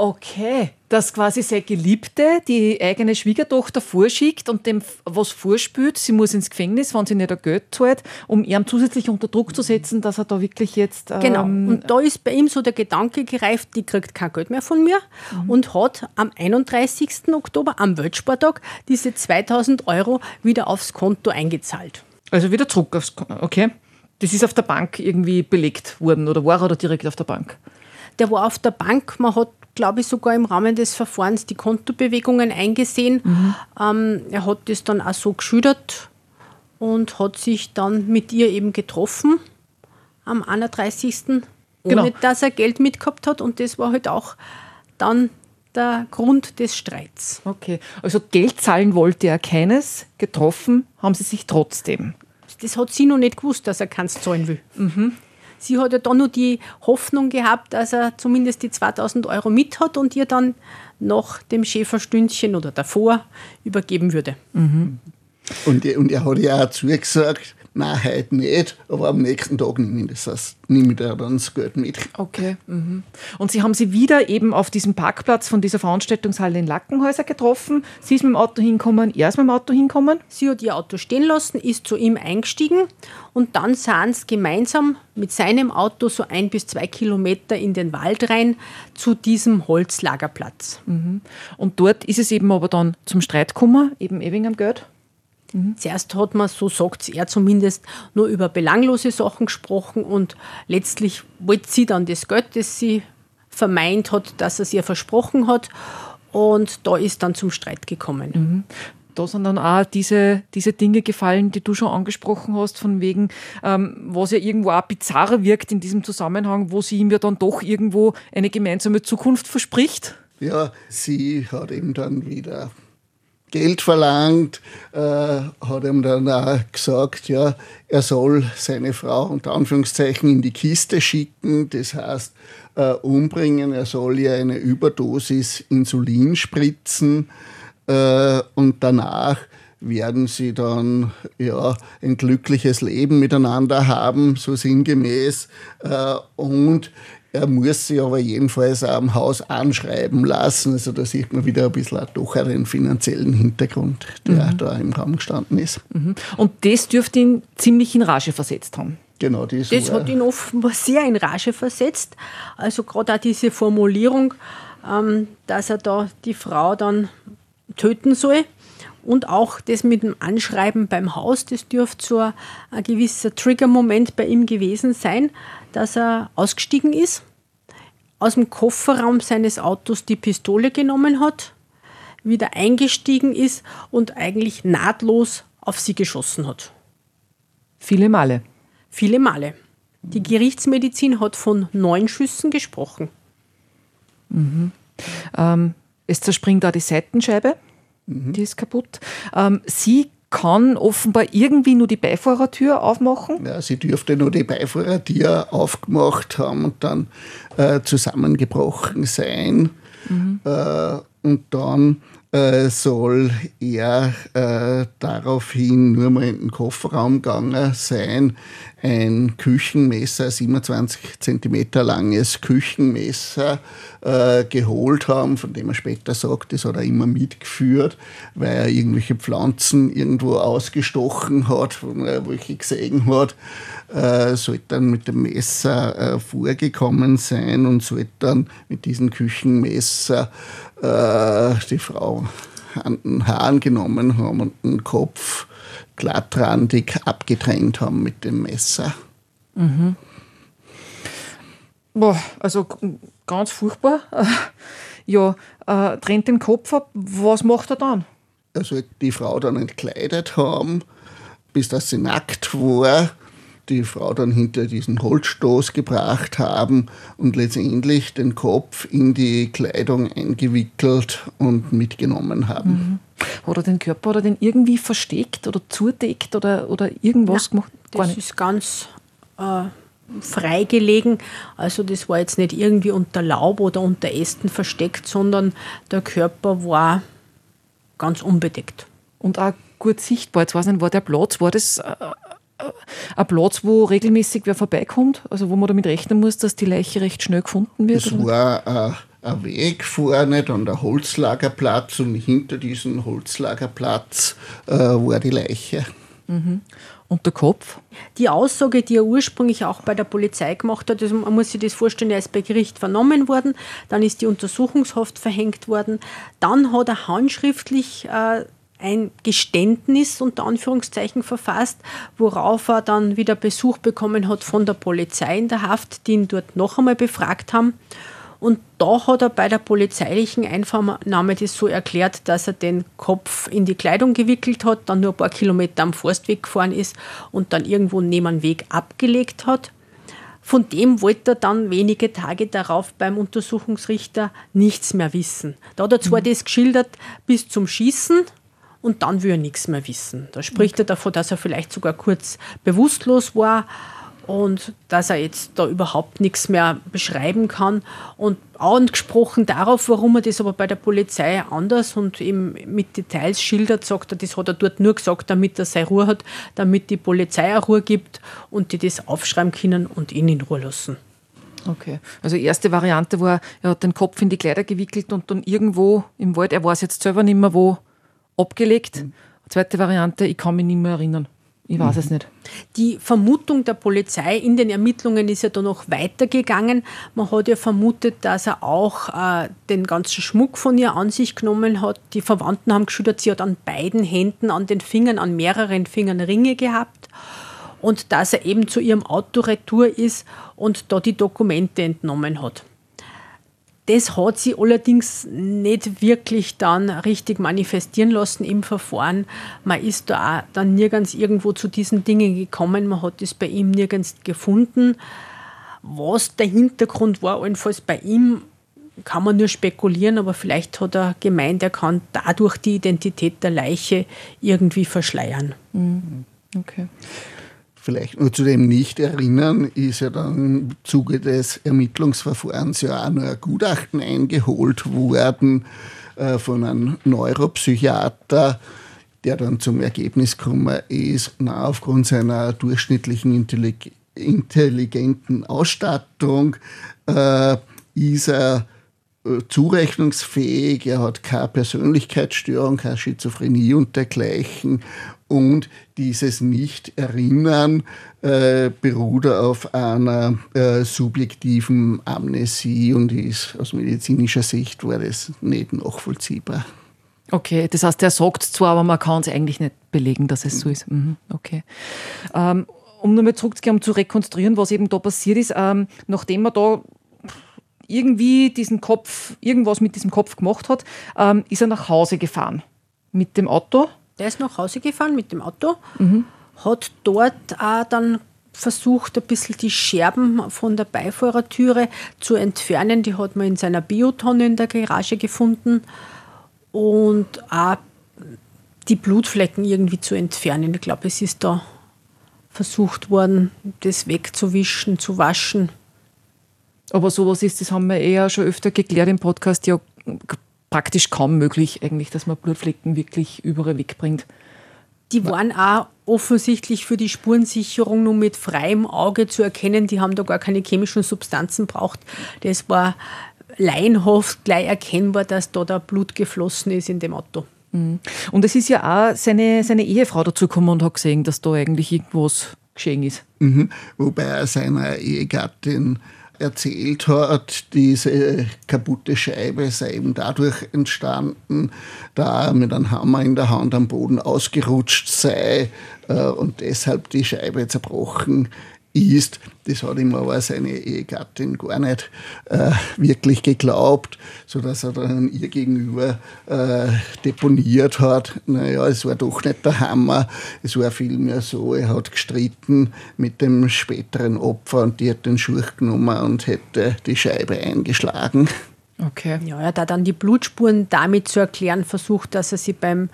Okay. Dass quasi seine Geliebte die eigene Schwiegertochter vorschickt und dem was vorspült, sie muss ins Gefängnis, wenn sie nicht ein Geld zahlt, um ihm zusätzlich unter Druck zu setzen, dass er da wirklich jetzt. Ähm, Genau. Und da ist bei ihm so der Gedanke gereift, die kriegt kein Geld mehr von mir und hat am 31. Oktober, am Weltsporttag, diese 2000 Euro wieder aufs Konto eingezahlt. Also wieder zurück aufs. Kon- Okay. Das ist auf der Bank irgendwie belegt worden oder war er da direkt auf der Bank? Der war auf der Bank. Man hat, glaube ich, sogar im Rahmen des Verfahrens die Kontobewegungen eingesehen. Ähm, er hat das dann auch so geschildert und hat sich dann mit ihr eben getroffen am 31. Ohne Genau. dass er Geld mitgehabt hat. Und das war halt auch dann der Grund des Streits. Okay. Also Geld zahlen wollte er keines, getroffen haben sie sich trotzdem. Das hat sie noch nicht gewusst, dass er keins zahlen will. Sie hat ja dann nur die Hoffnung gehabt, dass er zumindest die 2000 Euro mit hat und ihr dann nach dem Schäferstündchen oder davor übergeben würde. Und, er- und er hat ja auch zugesagt, nein, heute nicht, aber am nächsten Tag nehme ich, das heißt, nehme ich da dann das Geld mit. Okay. Mhm. Und Sie haben sie wieder eben auf diesem Parkplatz von dieser Veranstaltungshalle in Lackenhäuser getroffen. Sie ist mit dem Auto hinkommen, er ist mit dem Auto hinkommen. Sie hat ihr Auto stehen lassen, ist zu ihm eingestiegen und dann sahen sie gemeinsam mit seinem Auto so ein bis zwei Kilometer in den Wald rein zu diesem Holzlagerplatz. Und dort ist es eben aber dann zum Streit gekommen, eben ewig am Geld. Zuerst hat man, so sagt er zumindest, nur über belanglose Sachen gesprochen und letztlich wollte sie dann das Geld, das sie vermeint hat, dass er es ihr versprochen hat. Und da ist dann zum Streit gekommen. da sind dann auch diese, diese Dinge gefallen, die du schon angesprochen hast, von wegen, ähm, was ja irgendwo auch bizarrer wirkt in diesem Zusammenhang, wo sie ihm ja dann doch irgendwo eine gemeinsame Zukunft verspricht. Ja, sie hat ihm dann wieder Geld verlangt, äh, hat ihm dann auch gesagt, ja, er soll seine Frau unter Anführungszeichen in die Kiste schicken, das heißt äh, umbringen, er soll ihr eine Überdosis Insulin spritzen. Äh, und danach werden sie dann ja ein glückliches Leben miteinander haben, so sinngemäß. Äh, und er muss sich aber jedenfalls auch am Haus anschreiben lassen. Also da sieht man wieder ein bisschen doch einen finanziellen Hintergrund, der mhm. da im Raum gestanden ist. Mhm. Und das dürfte ihn ziemlich in Rage versetzt haben. Genau, das, das hat ihn offenbar sehr in Rage versetzt. Also gerade auch diese Formulierung, ähm, dass er da die Frau dann töten soll. Und auch das mit dem Anschreiben beim Haus, das dürfte so ein gewisser Trigger-Moment bei ihm gewesen sein, dass er ausgestiegen ist, aus dem Kofferraum seines Autos die Pistole genommen hat, wieder eingestiegen ist und eigentlich nahtlos auf sie geschossen hat. Viele Male. Viele Male. Die Gerichtsmedizin hat von neun Schüssen gesprochen. Mhm. Ähm, es zerspringt da die Seitenscheibe, mhm. die ist kaputt. Ähm, sie kann offenbar irgendwie nur die Beifahrertür aufmachen. Ja, sie dürfte nur die Beifahrertür aufgemacht haben und dann äh, zusammengebrochen sein. Mhm. Äh, und dann äh, soll er äh, daraufhin nur mal in den Kofferraum gegangen sein, ein Küchenmesser, 27 cm langes Küchenmesser äh, geholt haben, von dem er später sagt, das hat er immer mitgeführt, weil er irgendwelche Pflanzen irgendwo ausgestochen hat, wo welche gesehen hat, äh, sollte dann mit dem Messer äh, vorgekommen sein und sollte dann mit diesem Küchenmesser äh, die Frau an Haaren genommen haben und den Kopf glattrandig abgetrennt haben mit dem Messer. Mhm. Boah, also ganz furchtbar. <laughs> ja, äh, trennt den Kopf ab. Was macht er dann? Also die Frau dann entkleidet haben, bis dass sie nackt war die Frau dann hinter diesen Holzstoß gebracht haben und letztendlich den Kopf in die Kleidung eingewickelt und mitgenommen haben. Mhm. Hat er den Körper oder den irgendwie versteckt oder zudeckt oder, oder irgendwas Nein, gemacht? Gar das nicht. ist ganz äh, frei gelegen. Also das war jetzt nicht irgendwie unter Laub oder unter Ästen versteckt, sondern der Körper war ganz unbedeckt. Und auch gut sichtbar. Jetzt weiß ich nicht, war der Platz, war das äh, Platz, wo regelmäßig wer vorbeikommt? Also wo man damit rechnen muss, dass die Leiche recht schnell gefunden wird? Es war äh, ein Weg vorne, dann der Holzlagerplatz und hinter diesem Holzlagerplatz äh, war die Leiche. Mhm. Und der Kopf? Die Aussage, die er ursprünglich auch bei der Polizei gemacht hat, also man muss sich das vorstellen, er ist bei Gericht vernommen worden, dann ist die Untersuchungshaft verhängt worden, dann hat er handschriftlich äh, ein Geständnis unter Anführungszeichen verfasst, worauf er dann wieder Besuch bekommen hat von der Polizei in der Haft, die ihn dort noch einmal befragt haben. Und da hat er bei der polizeilichen Einvernahme das so erklärt, dass er den Kopf in die Kleidung gewickelt hat, dann nur ein paar Kilometer am Forstweg gefahren ist und dann irgendwo neben dem Weg abgelegt hat. Von dem wollte er dann wenige Tage darauf beim Untersuchungsrichter nichts mehr wissen. Da hat er zwar mhm. das geschildert bis zum Schießen, und dann will er nichts mehr wissen. Da spricht okay. er davon, dass er vielleicht sogar kurz bewusstlos war und dass er jetzt da überhaupt nichts mehr beschreiben kann. Und angesprochen darauf, warum er das aber bei der Polizei anders und eben mit Details schildert, sagt er, das hat er dort nur gesagt, damit er seine Ruhe hat, damit die Polizei auch Ruhe gibt und die das aufschreiben können und ihn in Ruhe lassen. Okay, also erste Variante war, er hat den Kopf in die Kleider gewickelt und dann irgendwo im Wald, er weiß jetzt selber nicht mehr wo, abgelegt. Mhm. Zweite Variante, ich kann mich nicht mehr erinnern. Ich weiß mhm. es nicht. Die Vermutung der Polizei in den Ermittlungen ist ja dann noch weitergegangen. Man hat ja vermutet, dass er auch äh, den ganzen Schmuck von ihr an sich genommen hat. Die Verwandten haben geschildert, sie hat an beiden Händen, an den Fingern, an mehreren Fingern Ringe gehabt. Und dass er eben zu ihrem Auto retour ist und da die Dokumente entnommen hat Das hat sie allerdings nicht wirklich dann richtig manifestieren lassen im Verfahren. Man ist da auch dann nirgends irgendwo zu diesen Dingen gekommen. Man hat es bei ihm nirgends gefunden. Was der Hintergrund war, allenfalls bei ihm, kann man nur spekulieren, aber vielleicht hat er gemeint, er kann dadurch die Identität der Leiche irgendwie verschleiern. Mhm. Okay. Vielleicht nur zu dem Nicht-Erinnern ist ja dann im Zuge des Ermittlungsverfahrens ja auch noch ein Gutachten eingeholt worden äh, von einem Neuropsychiater, der dann zum Ergebnis gekommen ist, na, aufgrund seiner durchschnittlichen Intellig intelligenten Ausstattung äh, ist er äh, zurechnungsfähig, er hat keine Persönlichkeitsstörung, keine Schizophrenie und dergleichen und dieses Nicht-Erinnern äh, beruht auf einer äh, subjektiven Amnesie und ist aus medizinischer Sicht war das nicht nachvollziehbar. Okay, das heißt, er sagt zwar, aber man kann es eigentlich nicht belegen, dass es so ist. Mhm, okay. Ähm, um nochmal zurückzugehen, um zu rekonstruieren, was eben da passiert ist, ähm, nachdem man da irgendwie diesen Kopf, irgendwas mit diesem Kopf gemacht hat, ähm, ist er nach Hause gefahren mit dem Auto der ist nach Hause gefahren mit dem Auto, mhm. hat dort auch dann versucht, ein bisschen die Scherben von der Beifahrertüre zu entfernen. Die hat man in seiner Biotonne in der Garage gefunden und auch die Blutflecken irgendwie zu entfernen. Ich glaube, es ist da versucht worden, das wegzuwischen, zu waschen. Aber sowas ist, das haben wir eher schon öfter geklärt im Podcast, ja praktisch kaum möglich, eigentlich, dass man Blutflecken wirklich überall wegbringt. Die waren auch offensichtlich für die Spurensicherung nur mit freiem Auge zu erkennen. Die haben da gar keine chemischen Substanzen braucht. Das war laienhaft gleich erkennbar, dass da, da Blut geflossen ist in dem Auto. Mhm. Und es ist ja auch seine, seine Ehefrau dazugekommen und hat gesehen, dass da eigentlich irgendwas geschehen ist. Mhm. Wobei er seiner Ehegattin erzählt hat, diese kaputte Scheibe sei eben dadurch entstanden, da er mit einem Hammer in der Hand am Boden ausgerutscht sei äh, und deshalb die Scheibe zerbrochen ist. Das hat ihm aber seine Ehegattin gar nicht äh, wirklich geglaubt, sodass er dann ihr gegenüber äh, deponiert hat. Naja, es war doch nicht der Hammer, es war vielmehr so, er hat gestritten mit dem späteren Opfer und die hat den Schurch genommen und hätte die Scheibe eingeschlagen. Okay. Ja, er hat dann die Blutspuren damit zu erklären versucht, dass er sie beim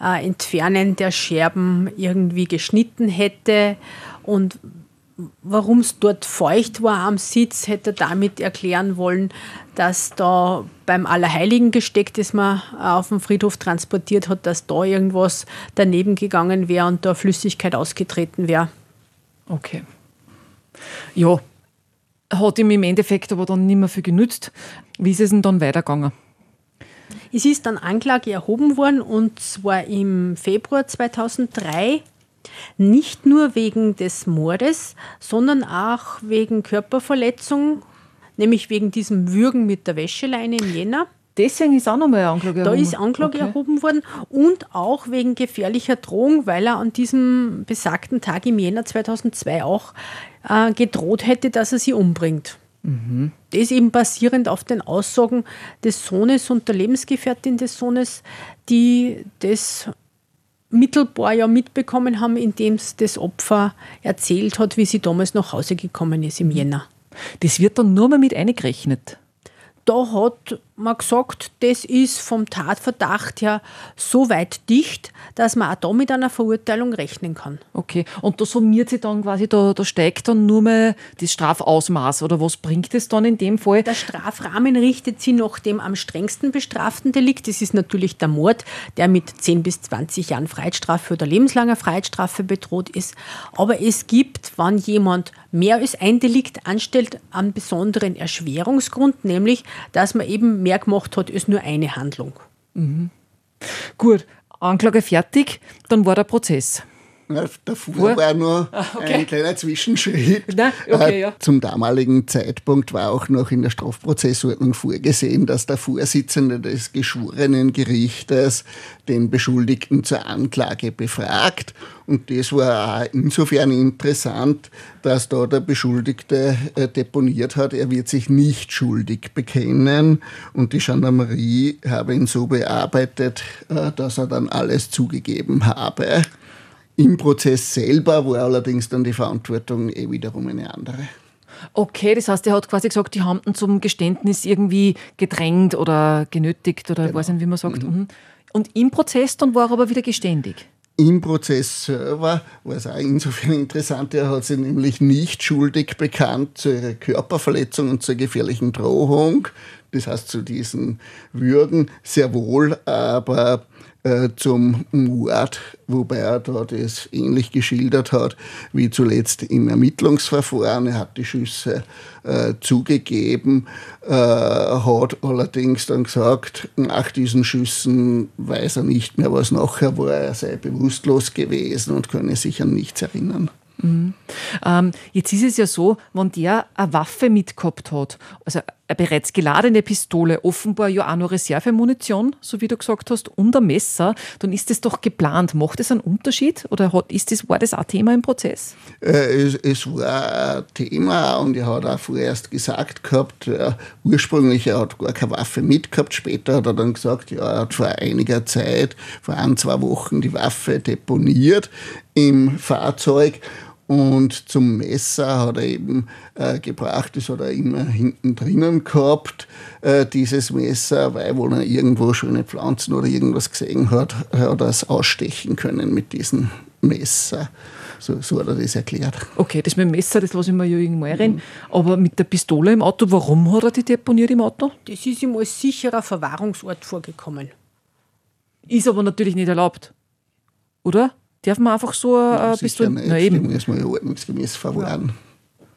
äh, Entfernen der Scherben irgendwie geschnitten hätte und warum es dort feucht war am Sitz, hätte er damit erklären wollen, dass da beim Allerheiligen gesteckt ist, man auf dem Friedhof transportiert hat, dass da irgendwas daneben gegangen wäre und da Flüssigkeit ausgetreten wäre. Okay. Ja, hat ihm im Endeffekt aber dann nicht mehr viel genützt. Wie ist es denn dann weitergegangen? Es ist dann Anklage erhoben worden und zwar im Februar 2003 nicht nur wegen des Mordes, sondern auch wegen Körperverletzung, nämlich wegen diesem Würgen mit der Wäscheleine im Jänner. Deswegen ist auch nochmal Anklage erhoben. Da ist Anklage okay. erhoben worden und auch wegen gefährlicher Drohung, weil er an diesem besagten Tag im Jänner 2002 auch äh, gedroht hätte, dass er sie umbringt. Mhm. Das eben basierend auf den Aussagen des Sohnes und der Lebensgefährtin des Sohnes, die das mittelbar ja mitbekommen haben, indem es das Opfer erzählt hat, wie sie damals nach Hause gekommen ist im. Jänner. Das wird dann nur mal mit eingerechnet. Da hat man gesagt, das ist vom Tatverdacht her so weit dicht, dass man auch da mit einer Verurteilung rechnen kann. Okay, und da summiert sich dann quasi, da, da steigt dann nur mehr das Strafausmaß oder was bringt es dann in dem Fall? Der Strafrahmen richtet sich nach dem am strengsten bestraften Delikt. Das ist natürlich der Mord, der mit 10 bis 20 Jahren Freiheitsstrafe oder lebenslanger Freiheitsstrafe bedroht ist. Aber es gibt, wenn jemand mehr als ein Delikt anstellt, einen besonderen Erschwerungsgrund, nämlich, dass man eben mehr gemacht hat als nur eine Handlung. Mhm. Gut, Anklage fertig, dann war der Prozess. Davor Vor? war nur ah, okay. ein kleiner Zwischenschritt. Nein, okay, äh, ja. Zum damaligen Zeitpunkt war auch noch in der Strafprozessordnung vorgesehen, dass der Vorsitzende des Geschworenengerichtes den Beschuldigten zur Anklage befragt. Und das war auch insofern interessant, dass da der Beschuldigte äh, deponiert hat, er wird sich nicht schuldig bekennen. Und die Gendarmerie habe ihn so bearbeitet, äh, dass er dann alles zugegeben habe. Im Prozess selber war allerdings dann die Verantwortung eh wiederum eine andere. Okay, das heißt, er hat quasi gesagt, die haben ihn zum Geständnis irgendwie gedrängt oder genötigt oder genau. weiß nicht, wie man sagt. Mhm. mhm. Und im Prozess dann war er aber wieder geständig. Im Prozess selber war es auch insofern interessant, er hat sich nämlich nicht schuldig bekannt zu ihrer Körperverletzung und zur gefährlichen Drohung. Das heißt zu diesen Würgen sehr wohl, aber äh, zum Mord, wobei er da das ähnlich geschildert hat wie zuletzt im Ermittlungsverfahren. Er hat die Schüsse äh, zugegeben, äh, hat allerdings dann gesagt, nach diesen Schüssen weiß er nicht mehr, was nachher war. Er sei bewusstlos gewesen und könne sich an nichts erinnern. Mhm. Ähm, jetzt ist es ja so, wenn der eine Waffe mitgehabt hat, also bereits geladene Pistole, offenbar ja auch noch Reservemunition, so wie du gesagt hast, und ein Messer, dann ist das doch geplant. Macht das einen Unterschied oder hat, ist das, war das auch Thema im Prozess? Äh, es, es, war Thema und er hat auch vorerst gesagt gehabt, äh, ursprünglich er hat gar keine Waffe mitgehabt, später hat er dann gesagt, ja, er hat vor einiger Zeit, vor ein, zwei Wochen die Waffe deponiert im Fahrzeug und zum Messer hat er eben äh, gebracht, das hat er immer hinten drinnen gehabt, äh, dieses Messer, weil wohl er irgendwo schöne Pflanzen oder irgendwas gesehen hat, hat er es ausstechen können mit diesem Messer. So, so, hat er das erklärt. Okay, das mit dem Messer, das lasse ich mir ja irgendwo reden. Mhm. Aber mit der Pistole im Auto, warum hat er die deponiert im Auto? Das ist ihm als sicherer Verwahrungsort vorgekommen. Ist aber natürlich nicht erlaubt. Oder? Darf man einfach so ja, Pistole? Nicht. Na eben. Die muss man ja ordnungsgemäß verwahren.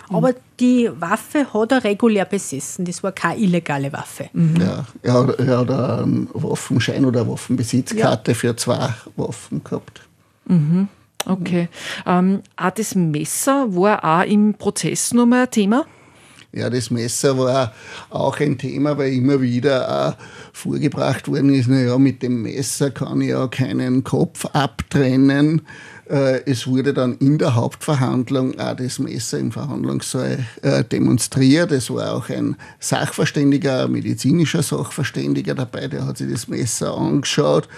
Aber die Waffe hat er regulär besessen. Das war keine illegale Waffe. Mhm. Ja, er hat, er hat einen Waffenschein oder eine Waffenbesitzkarte ja. für zwei Waffen gehabt. Mhm. Okay. Ähm, auch das Messer war auch im Prozess nochmal ein Thema? Ja, das Messer war auch ein Thema, weil immer wieder auch vorgebracht worden ist, naja, mit dem Messer kann ich ja keinen Kopf abtrennen. Äh, es wurde dann in der Hauptverhandlung auch das Messer im Verhandlungssaal äh, demonstriert. Es war auch ein Sachverständiger, ein medizinischer Sachverständiger dabei, der hat sich das Messer angeschaut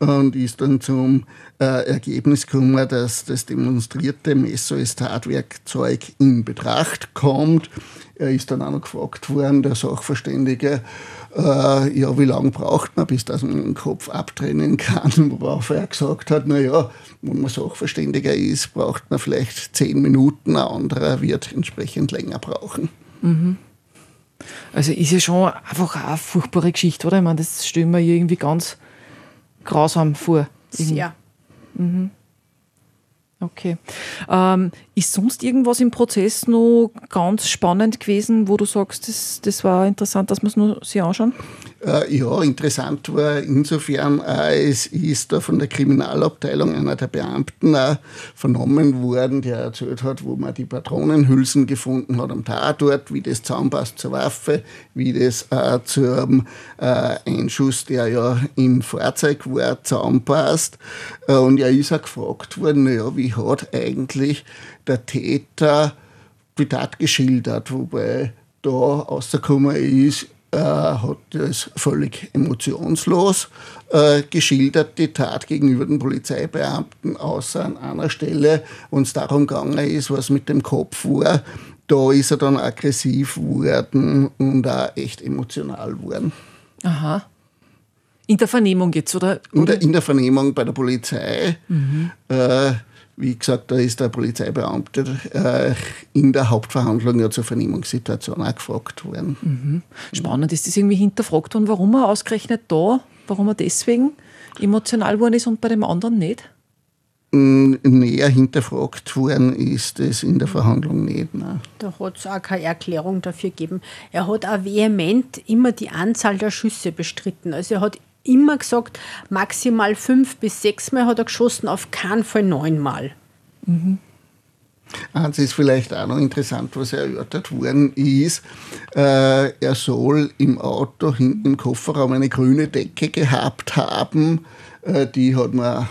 und ist dann zum äh, Ergebnis gekommen, dass das demonstrierte Messer als Tatwerkzeug in Betracht kommt. Er ist dann auch noch gefragt worden, der Sachverständige, äh, ja, wie lange braucht man, bis dass man den Kopf abtrennen kann, <laughs> worauf er gesagt hat, naja, wenn man Sachverständiger ist, braucht man vielleicht zehn Minuten, ein anderer wird entsprechend länger brauchen. Mhm. Also ist ja schon einfach eine furchtbare Geschichte, oder? Ich meine, das stellen wir irgendwie ganz grausam vor. Sehr. Mhm. Okay. Ähm, ist sonst irgendwas im Prozess noch ganz spannend gewesen, wo du sagst, das, das war interessant, dass wir es nur sich anschauen? Äh, ja, interessant war insofern, äh, es ist da von der Kriminalabteilung einer der Beamten äh, vernommen worden, der erzählt hat, wo man die Patronenhülsen gefunden hat am Tatort, wie das zusammenpasst zur Waffe, wie das äh, zum äh, Einschuss, der ja im Fahrzeug war, zusammenpasst. Äh, und er ist auch gefragt worden, naja, wie hat eigentlich der Täter die Tat geschildert, wobei da rausgekommen ist, er hat es völlig emotionslos äh, geschildert, die Tat gegenüber den Polizeibeamten, außer an einer Stelle, wo es darum gegangen ist, was mit dem Kopf war. Da ist er dann aggressiv geworden und auch echt emotional geworden. Aha. In der Vernehmung jetzt, oder? In der, in der Vernehmung bei der Polizei. Mhm. Äh, wie gesagt, da ist der Polizeibeamte äh, in der Hauptverhandlung ja zur Vernehmungssituation auch gefragt worden. Mhm. Spannend, ist das irgendwie hinterfragt worden, warum er ausgerechnet da, warum er deswegen emotional geworden ist und bei dem anderen nicht? Mm, näher hinterfragt worden ist es in der Verhandlung nicht. Nein. Da hat es auch keine Erklärung dafür gegeben. Er hat auch vehement immer die Anzahl der Schüsse bestritten. Also er hat immer gesagt, maximal fünf bis sechs Mal hat er geschossen, auf keinen Fall neunmal. Mhm. Eins ist vielleicht auch noch interessant, was erörtert worden ist. Äh, er soll im Auto hinten im Kofferraum eine grüne Decke gehabt haben. Äh, die hat man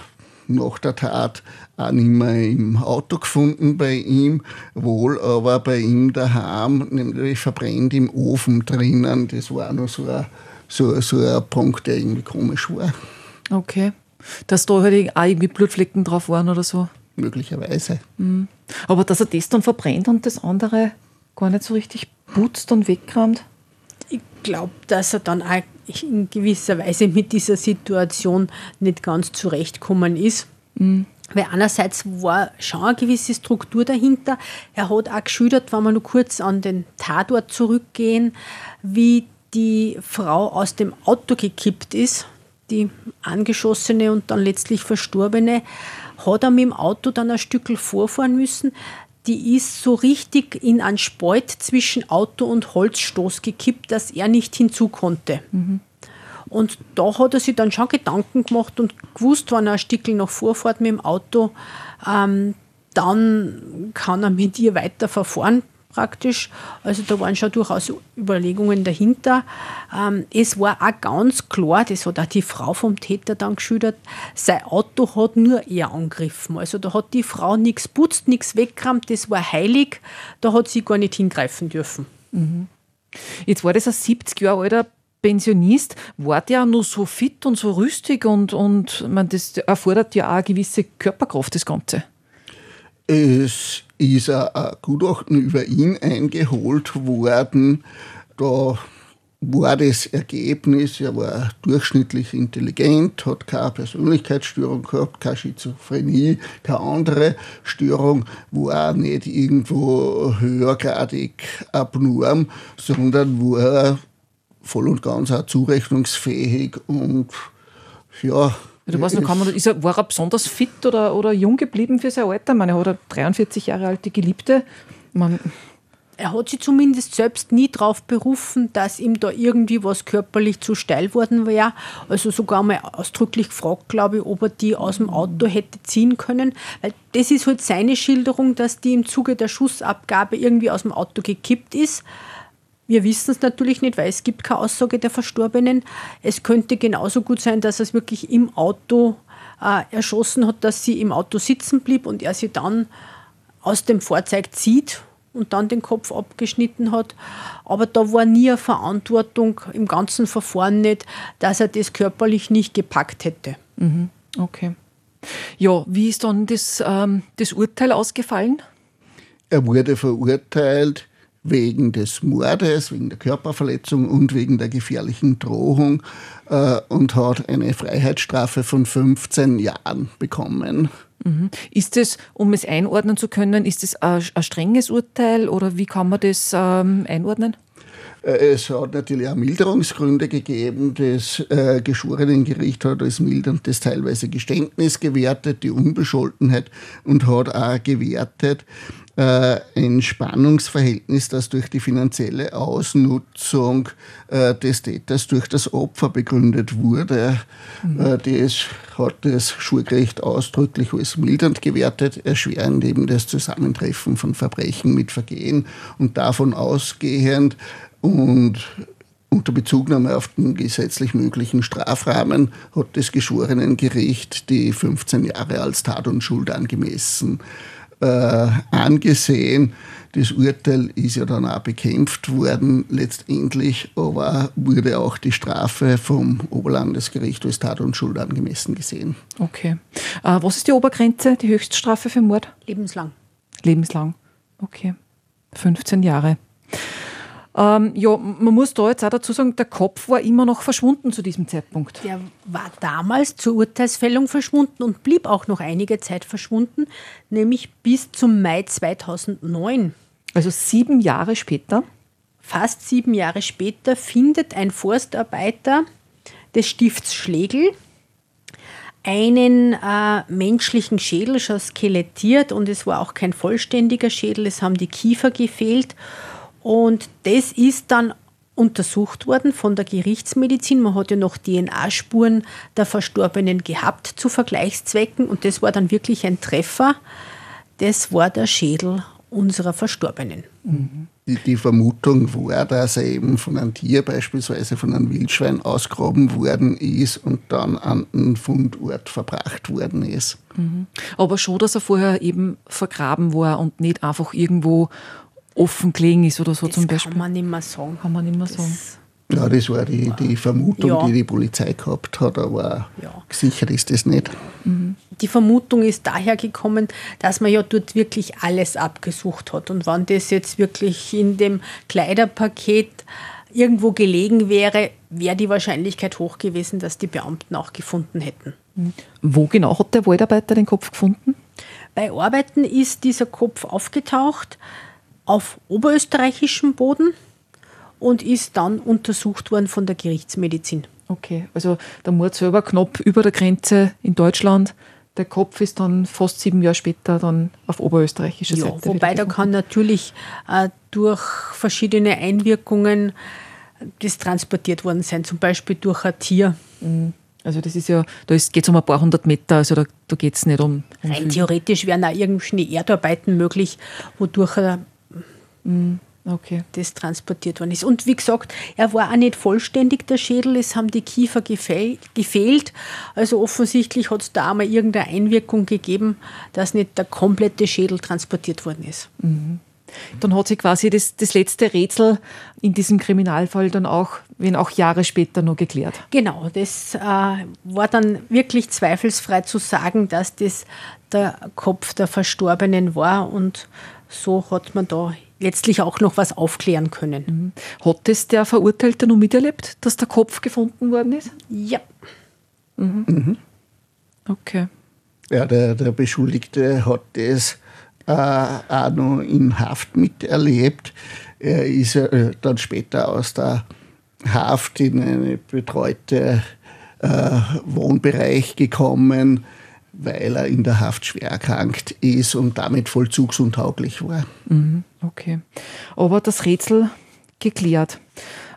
nach der Tat auch nicht mehr im Auto gefunden bei ihm, wohl aber bei ihm daheim, nämlich verbrennt im Ofen drinnen. Das war noch so ein, so, so ein Punkt, der irgendwie komisch war. Okay. Dass da halt auch irgendwie Blutflecken drauf waren oder so? Möglicherweise. Mhm. Aber dass er das dann verbrennt und das andere gar nicht so richtig putzt und wegkramt? Ich glaube, dass er dann auch in gewisser Weise mit dieser Situation nicht ganz zurechtkommen ist. Mhm. Weil einerseits war schon eine gewisse Struktur dahinter. Er hat auch geschildert, wenn wir nur kurz an den Tatort zurückgehen, wie die Frau aus dem Auto gekippt ist, die angeschossene und dann letztlich verstorbene hat er mit dem Auto dann ein Stück vorfahren müssen. Die ist so richtig in einen Spalt zwischen Auto und Holzstoß gekippt, dass er nicht hinzu konnte. Mhm. Und da hat er sich dann schon Gedanken gemacht und gewusst, wenn er ein Stück noch vorfährt mit dem Auto, ähm, dann kann er mit ihr weiter verfahren praktisch. Also da waren schon durchaus Überlegungen dahinter. Ähm, es war auch ganz klar, das hat auch die Frau vom Täter dann geschildert, sein Auto hat nur er angegriffen. Also da hat die Frau nichts putzt, nichts weggerammt, das war heilig, da hat sie gar nicht hingreifen dürfen. Mhm. Jetzt war das ein 70 Jahre alter Pensionist, war der nur so fit und so rüstig und, und man, das erfordert ja auch eine gewisse Körperkraft, das Ganze. Es ist ein Gutachten über ihn eingeholt worden. Da war das Ergebnis, er war durchschnittlich intelligent, hat keine Persönlichkeitsstörung gehabt, keine Schizophrenie, keine andere Störung, war nicht irgendwo höhergradig abnorm, sondern war voll und ganz auch zurechnungsfähig und ja, Du weißt noch, man, ist er, war er besonders fit oder, oder jung geblieben für sein Alter? Ich meine, er hat eine 43 Jahre alte Geliebte. Man, er hat sich zumindest selbst nie darauf berufen, dass ihm da irgendwie was körperlich zu steil worden wäre. Also sogar mal ausdrücklich gefragt, glaube ich, ob er die aus dem Auto hätte ziehen können. Weil das ist halt seine Schilderung, dass die im Zuge der Schussabgabe irgendwie aus dem Auto gekippt ist. Wir wissen es natürlich nicht, weil es gibt keine Aussage der Verstorbenen. Es könnte genauso gut sein, dass er es wirklich im Auto äh, erschossen hat, dass sie im Auto sitzen blieb und er sie dann aus dem Fahrzeug zieht und dann den Kopf abgeschnitten hat. Aber da war nie eine Verantwortung im ganzen Verfahren nicht, dass er das körperlich nicht gepackt hätte. Mhm. Okay. Ja, wie ist dann das, ähm, das Urteil ausgefallen? Er wurde verurteilt wegen des Mordes, wegen der Körperverletzung und wegen der gefährlichen Drohung äh, und hat eine Freiheitsstrafe von 15 Jahren bekommen. Mhm. Ist es, um es einordnen zu können, ist es ein, ein strenges Urteil oder wie kann man das ähm, einordnen? Äh, es hat natürlich auch Milderungsgründe gegeben. Das äh, Geschworenengericht hat als milderndes teilweise Geständnis gewertet, die Unbescholtenheit und hat auch gewertet, ein Spannungsverhältnis, das durch die finanzielle Ausnutzung äh, des Täters durch das Opfer begründet wurde. Mhm. Äh, das hat das Schulgericht ausdrücklich als mildernd gewertet, erschwerend eben das Zusammentreffen von Verbrechen mit Vergehen und davon ausgehend und unter Bezugnahme auf den gesetzlich möglichen Strafrahmen hat das Geschworenengericht die 15 Jahre als Tat und Schuld angemessen äh, angesehen. Das Urteil ist ja dann auch bekämpft worden letztendlich, aber wurde auch die Strafe vom Oberlandesgericht als Tat und Schuld angemessen gesehen. Okay. Äh, was ist die Obergrenze, die Höchststrafe für Mord? Lebenslang. Lebenslang. Okay. 15 Jahre. Ähm, ja, man muss da jetzt auch dazu sagen, der Kopf war immer noch verschwunden zu diesem Zeitpunkt. Der war damals zur Urteilsfällung verschwunden und blieb auch noch einige Zeit verschwunden, nämlich bis zum Mai 2009. Also sieben Jahre später? Fast sieben Jahre später findet ein Forstarbeiter des Stifts Schlegel einen äh, menschlichen Schädel schon skelettiert und es war auch kein vollständiger Schädel, es haben die Kiefer gefehlt und das ist dann untersucht worden von der Gerichtsmedizin. Man hat ja noch DNA-Spuren der Verstorbenen gehabt zu Vergleichszwecken und das war dann wirklich ein Treffer. Das war der Schädel unserer Verstorbenen. Die, die, Vermutung war, dass er eben von einem Tier, beispielsweise von einem Wildschwein, ausgraben worden ist und dann an den Fundort verbracht worden ist. Mhm. Aber schon, dass er vorher eben vergraben war und nicht einfach irgendwo offen gelegen ist oder so das zum Beispiel. Kann man nicht mehr sagen. Kann man nicht mehr sagen. Ja, das war die, die Vermutung, ja. die die Polizei gehabt hat, aber ja. sicher ist das nicht. Mhm. Die Vermutung ist daher gekommen, dass man ja dort wirklich alles abgesucht hat. Und wenn das jetzt wirklich in dem Kleiderpaket irgendwo gelegen wäre, wäre die Wahrscheinlichkeit hoch gewesen, dass die Beamten auch gefunden hätten. Mhm. Wo genau hat der Waldarbeiter den Kopf gefunden? Bei Arbeiten ist dieser Kopf aufgetaucht auf oberösterreichischem Boden und ist dann untersucht worden von der Gerichtsmedizin. Okay, also der Mord selber knapp über der Grenze in Deutschland. Der Kopf ist dann fast sieben Jahre später dann auf oberösterreichischer ja, Seite. Wobei da kann natürlich äh, durch verschiedene Einwirkungen das transportiert worden sein, zum Beispiel durch ein Tier. Mhm. Also das ist ja, da geht es um ein paar hundert Meter, also da, da geht es nicht um, um Rein theoretisch wären auch irgendwelche Erdarbeiten möglich, wodurch er mhm. Okay. das transportiert worden ist. Und wie gesagt, er war auch nicht vollständig, der Schädel, es haben die Kiefer gefehlt. Also offensichtlich hat es da einmal irgendeine Einwirkung gegeben, dass nicht der komplette Schädel transportiert worden ist. Mhm. Dann hat sich quasi das, das letzte Rätsel in diesem Kriminalfall dann auch, wenn auch Jahre später noch geklärt. Genau, das äh, war dann wirklich zweifelsfrei zu sagen, dass das der Kopf der Verstorbenen war und so hat man da letztlich auch noch was aufklären können. Mhm. Hat es der Verurteilte noch miterlebt, dass der Kopf gefunden worden ist? Ja. Mhm. Mhm. Okay. Ja, der, der Beschuldigte hat das äh, auch noch in Haft miterlebt. Er ist äh, dann später aus der Haft in einen betreuten äh, Wohnbereich gekommen weil er in der Haft schwer erkrankt ist und damit vollzugsuntauglich war. Mhm, okay. Aber das Rätsel geklärt.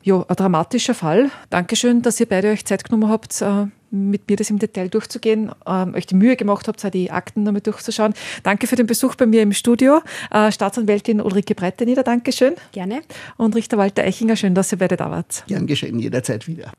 Ja, ein dramatischer Fall. Dankeschön, dass ihr beide euch Zeit genommen habt, äh, mit mir das im Detail durchzugehen, ähm, euch die Mühe gemacht habt, die Akten damit durchzuschauen. Danke für den Besuch bei mir im Studio. Äh, Staatsanwältin Ulrike Breitenieder, Dankeschön. Gerne. Und Richter Walter Eichinger, schön, dass ihr beide da wart. Gern geschehen, jederzeit wieder.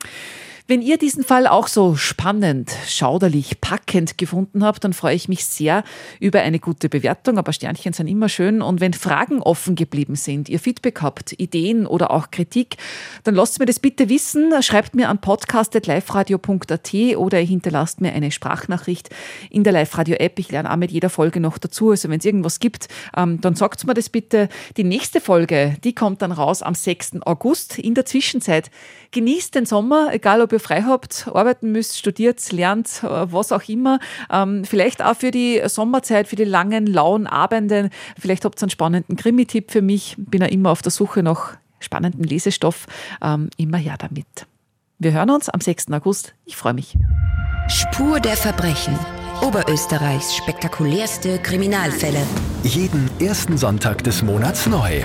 Wenn ihr diesen Fall auch so spannend, schauderlich, packend gefunden habt, dann freue ich mich sehr über eine gute Bewertung, aber Sternchen sind immer schön. Und wenn Fragen offen geblieben sind, ihr Feedback habt, Ideen oder auch Kritik, dann lasst mir das bitte wissen. Schreibt mir an podcast.liferadio.at oder hinterlasst mir eine Sprachnachricht in der Live-Radio-App. Ich lerne auch mit jeder Folge noch dazu. Also wenn es irgendwas gibt, ähm, dann sagt mir das bitte. Die nächste Folge, die kommt dann raus am 6. August. In der Zwischenzeit genießt den Sommer, egal ob ihr frei habt, arbeiten müsst, studiert, lernt, was auch immer. Ähm, vielleicht auch für die Sommerzeit, für die langen, lauen Abende. Vielleicht habt ihr einen spannenden Krimi-Tipp für mich. Bin ja immer auf der Suche nach spannenden Lesestoff. Ähm, immer her damit. Wir hören uns am 6. August. Ich freue mich. Spur der Verbrechen. Oberösterreichs spektakulärste Kriminalfälle. Jeden ersten Sonntag des Monats neu.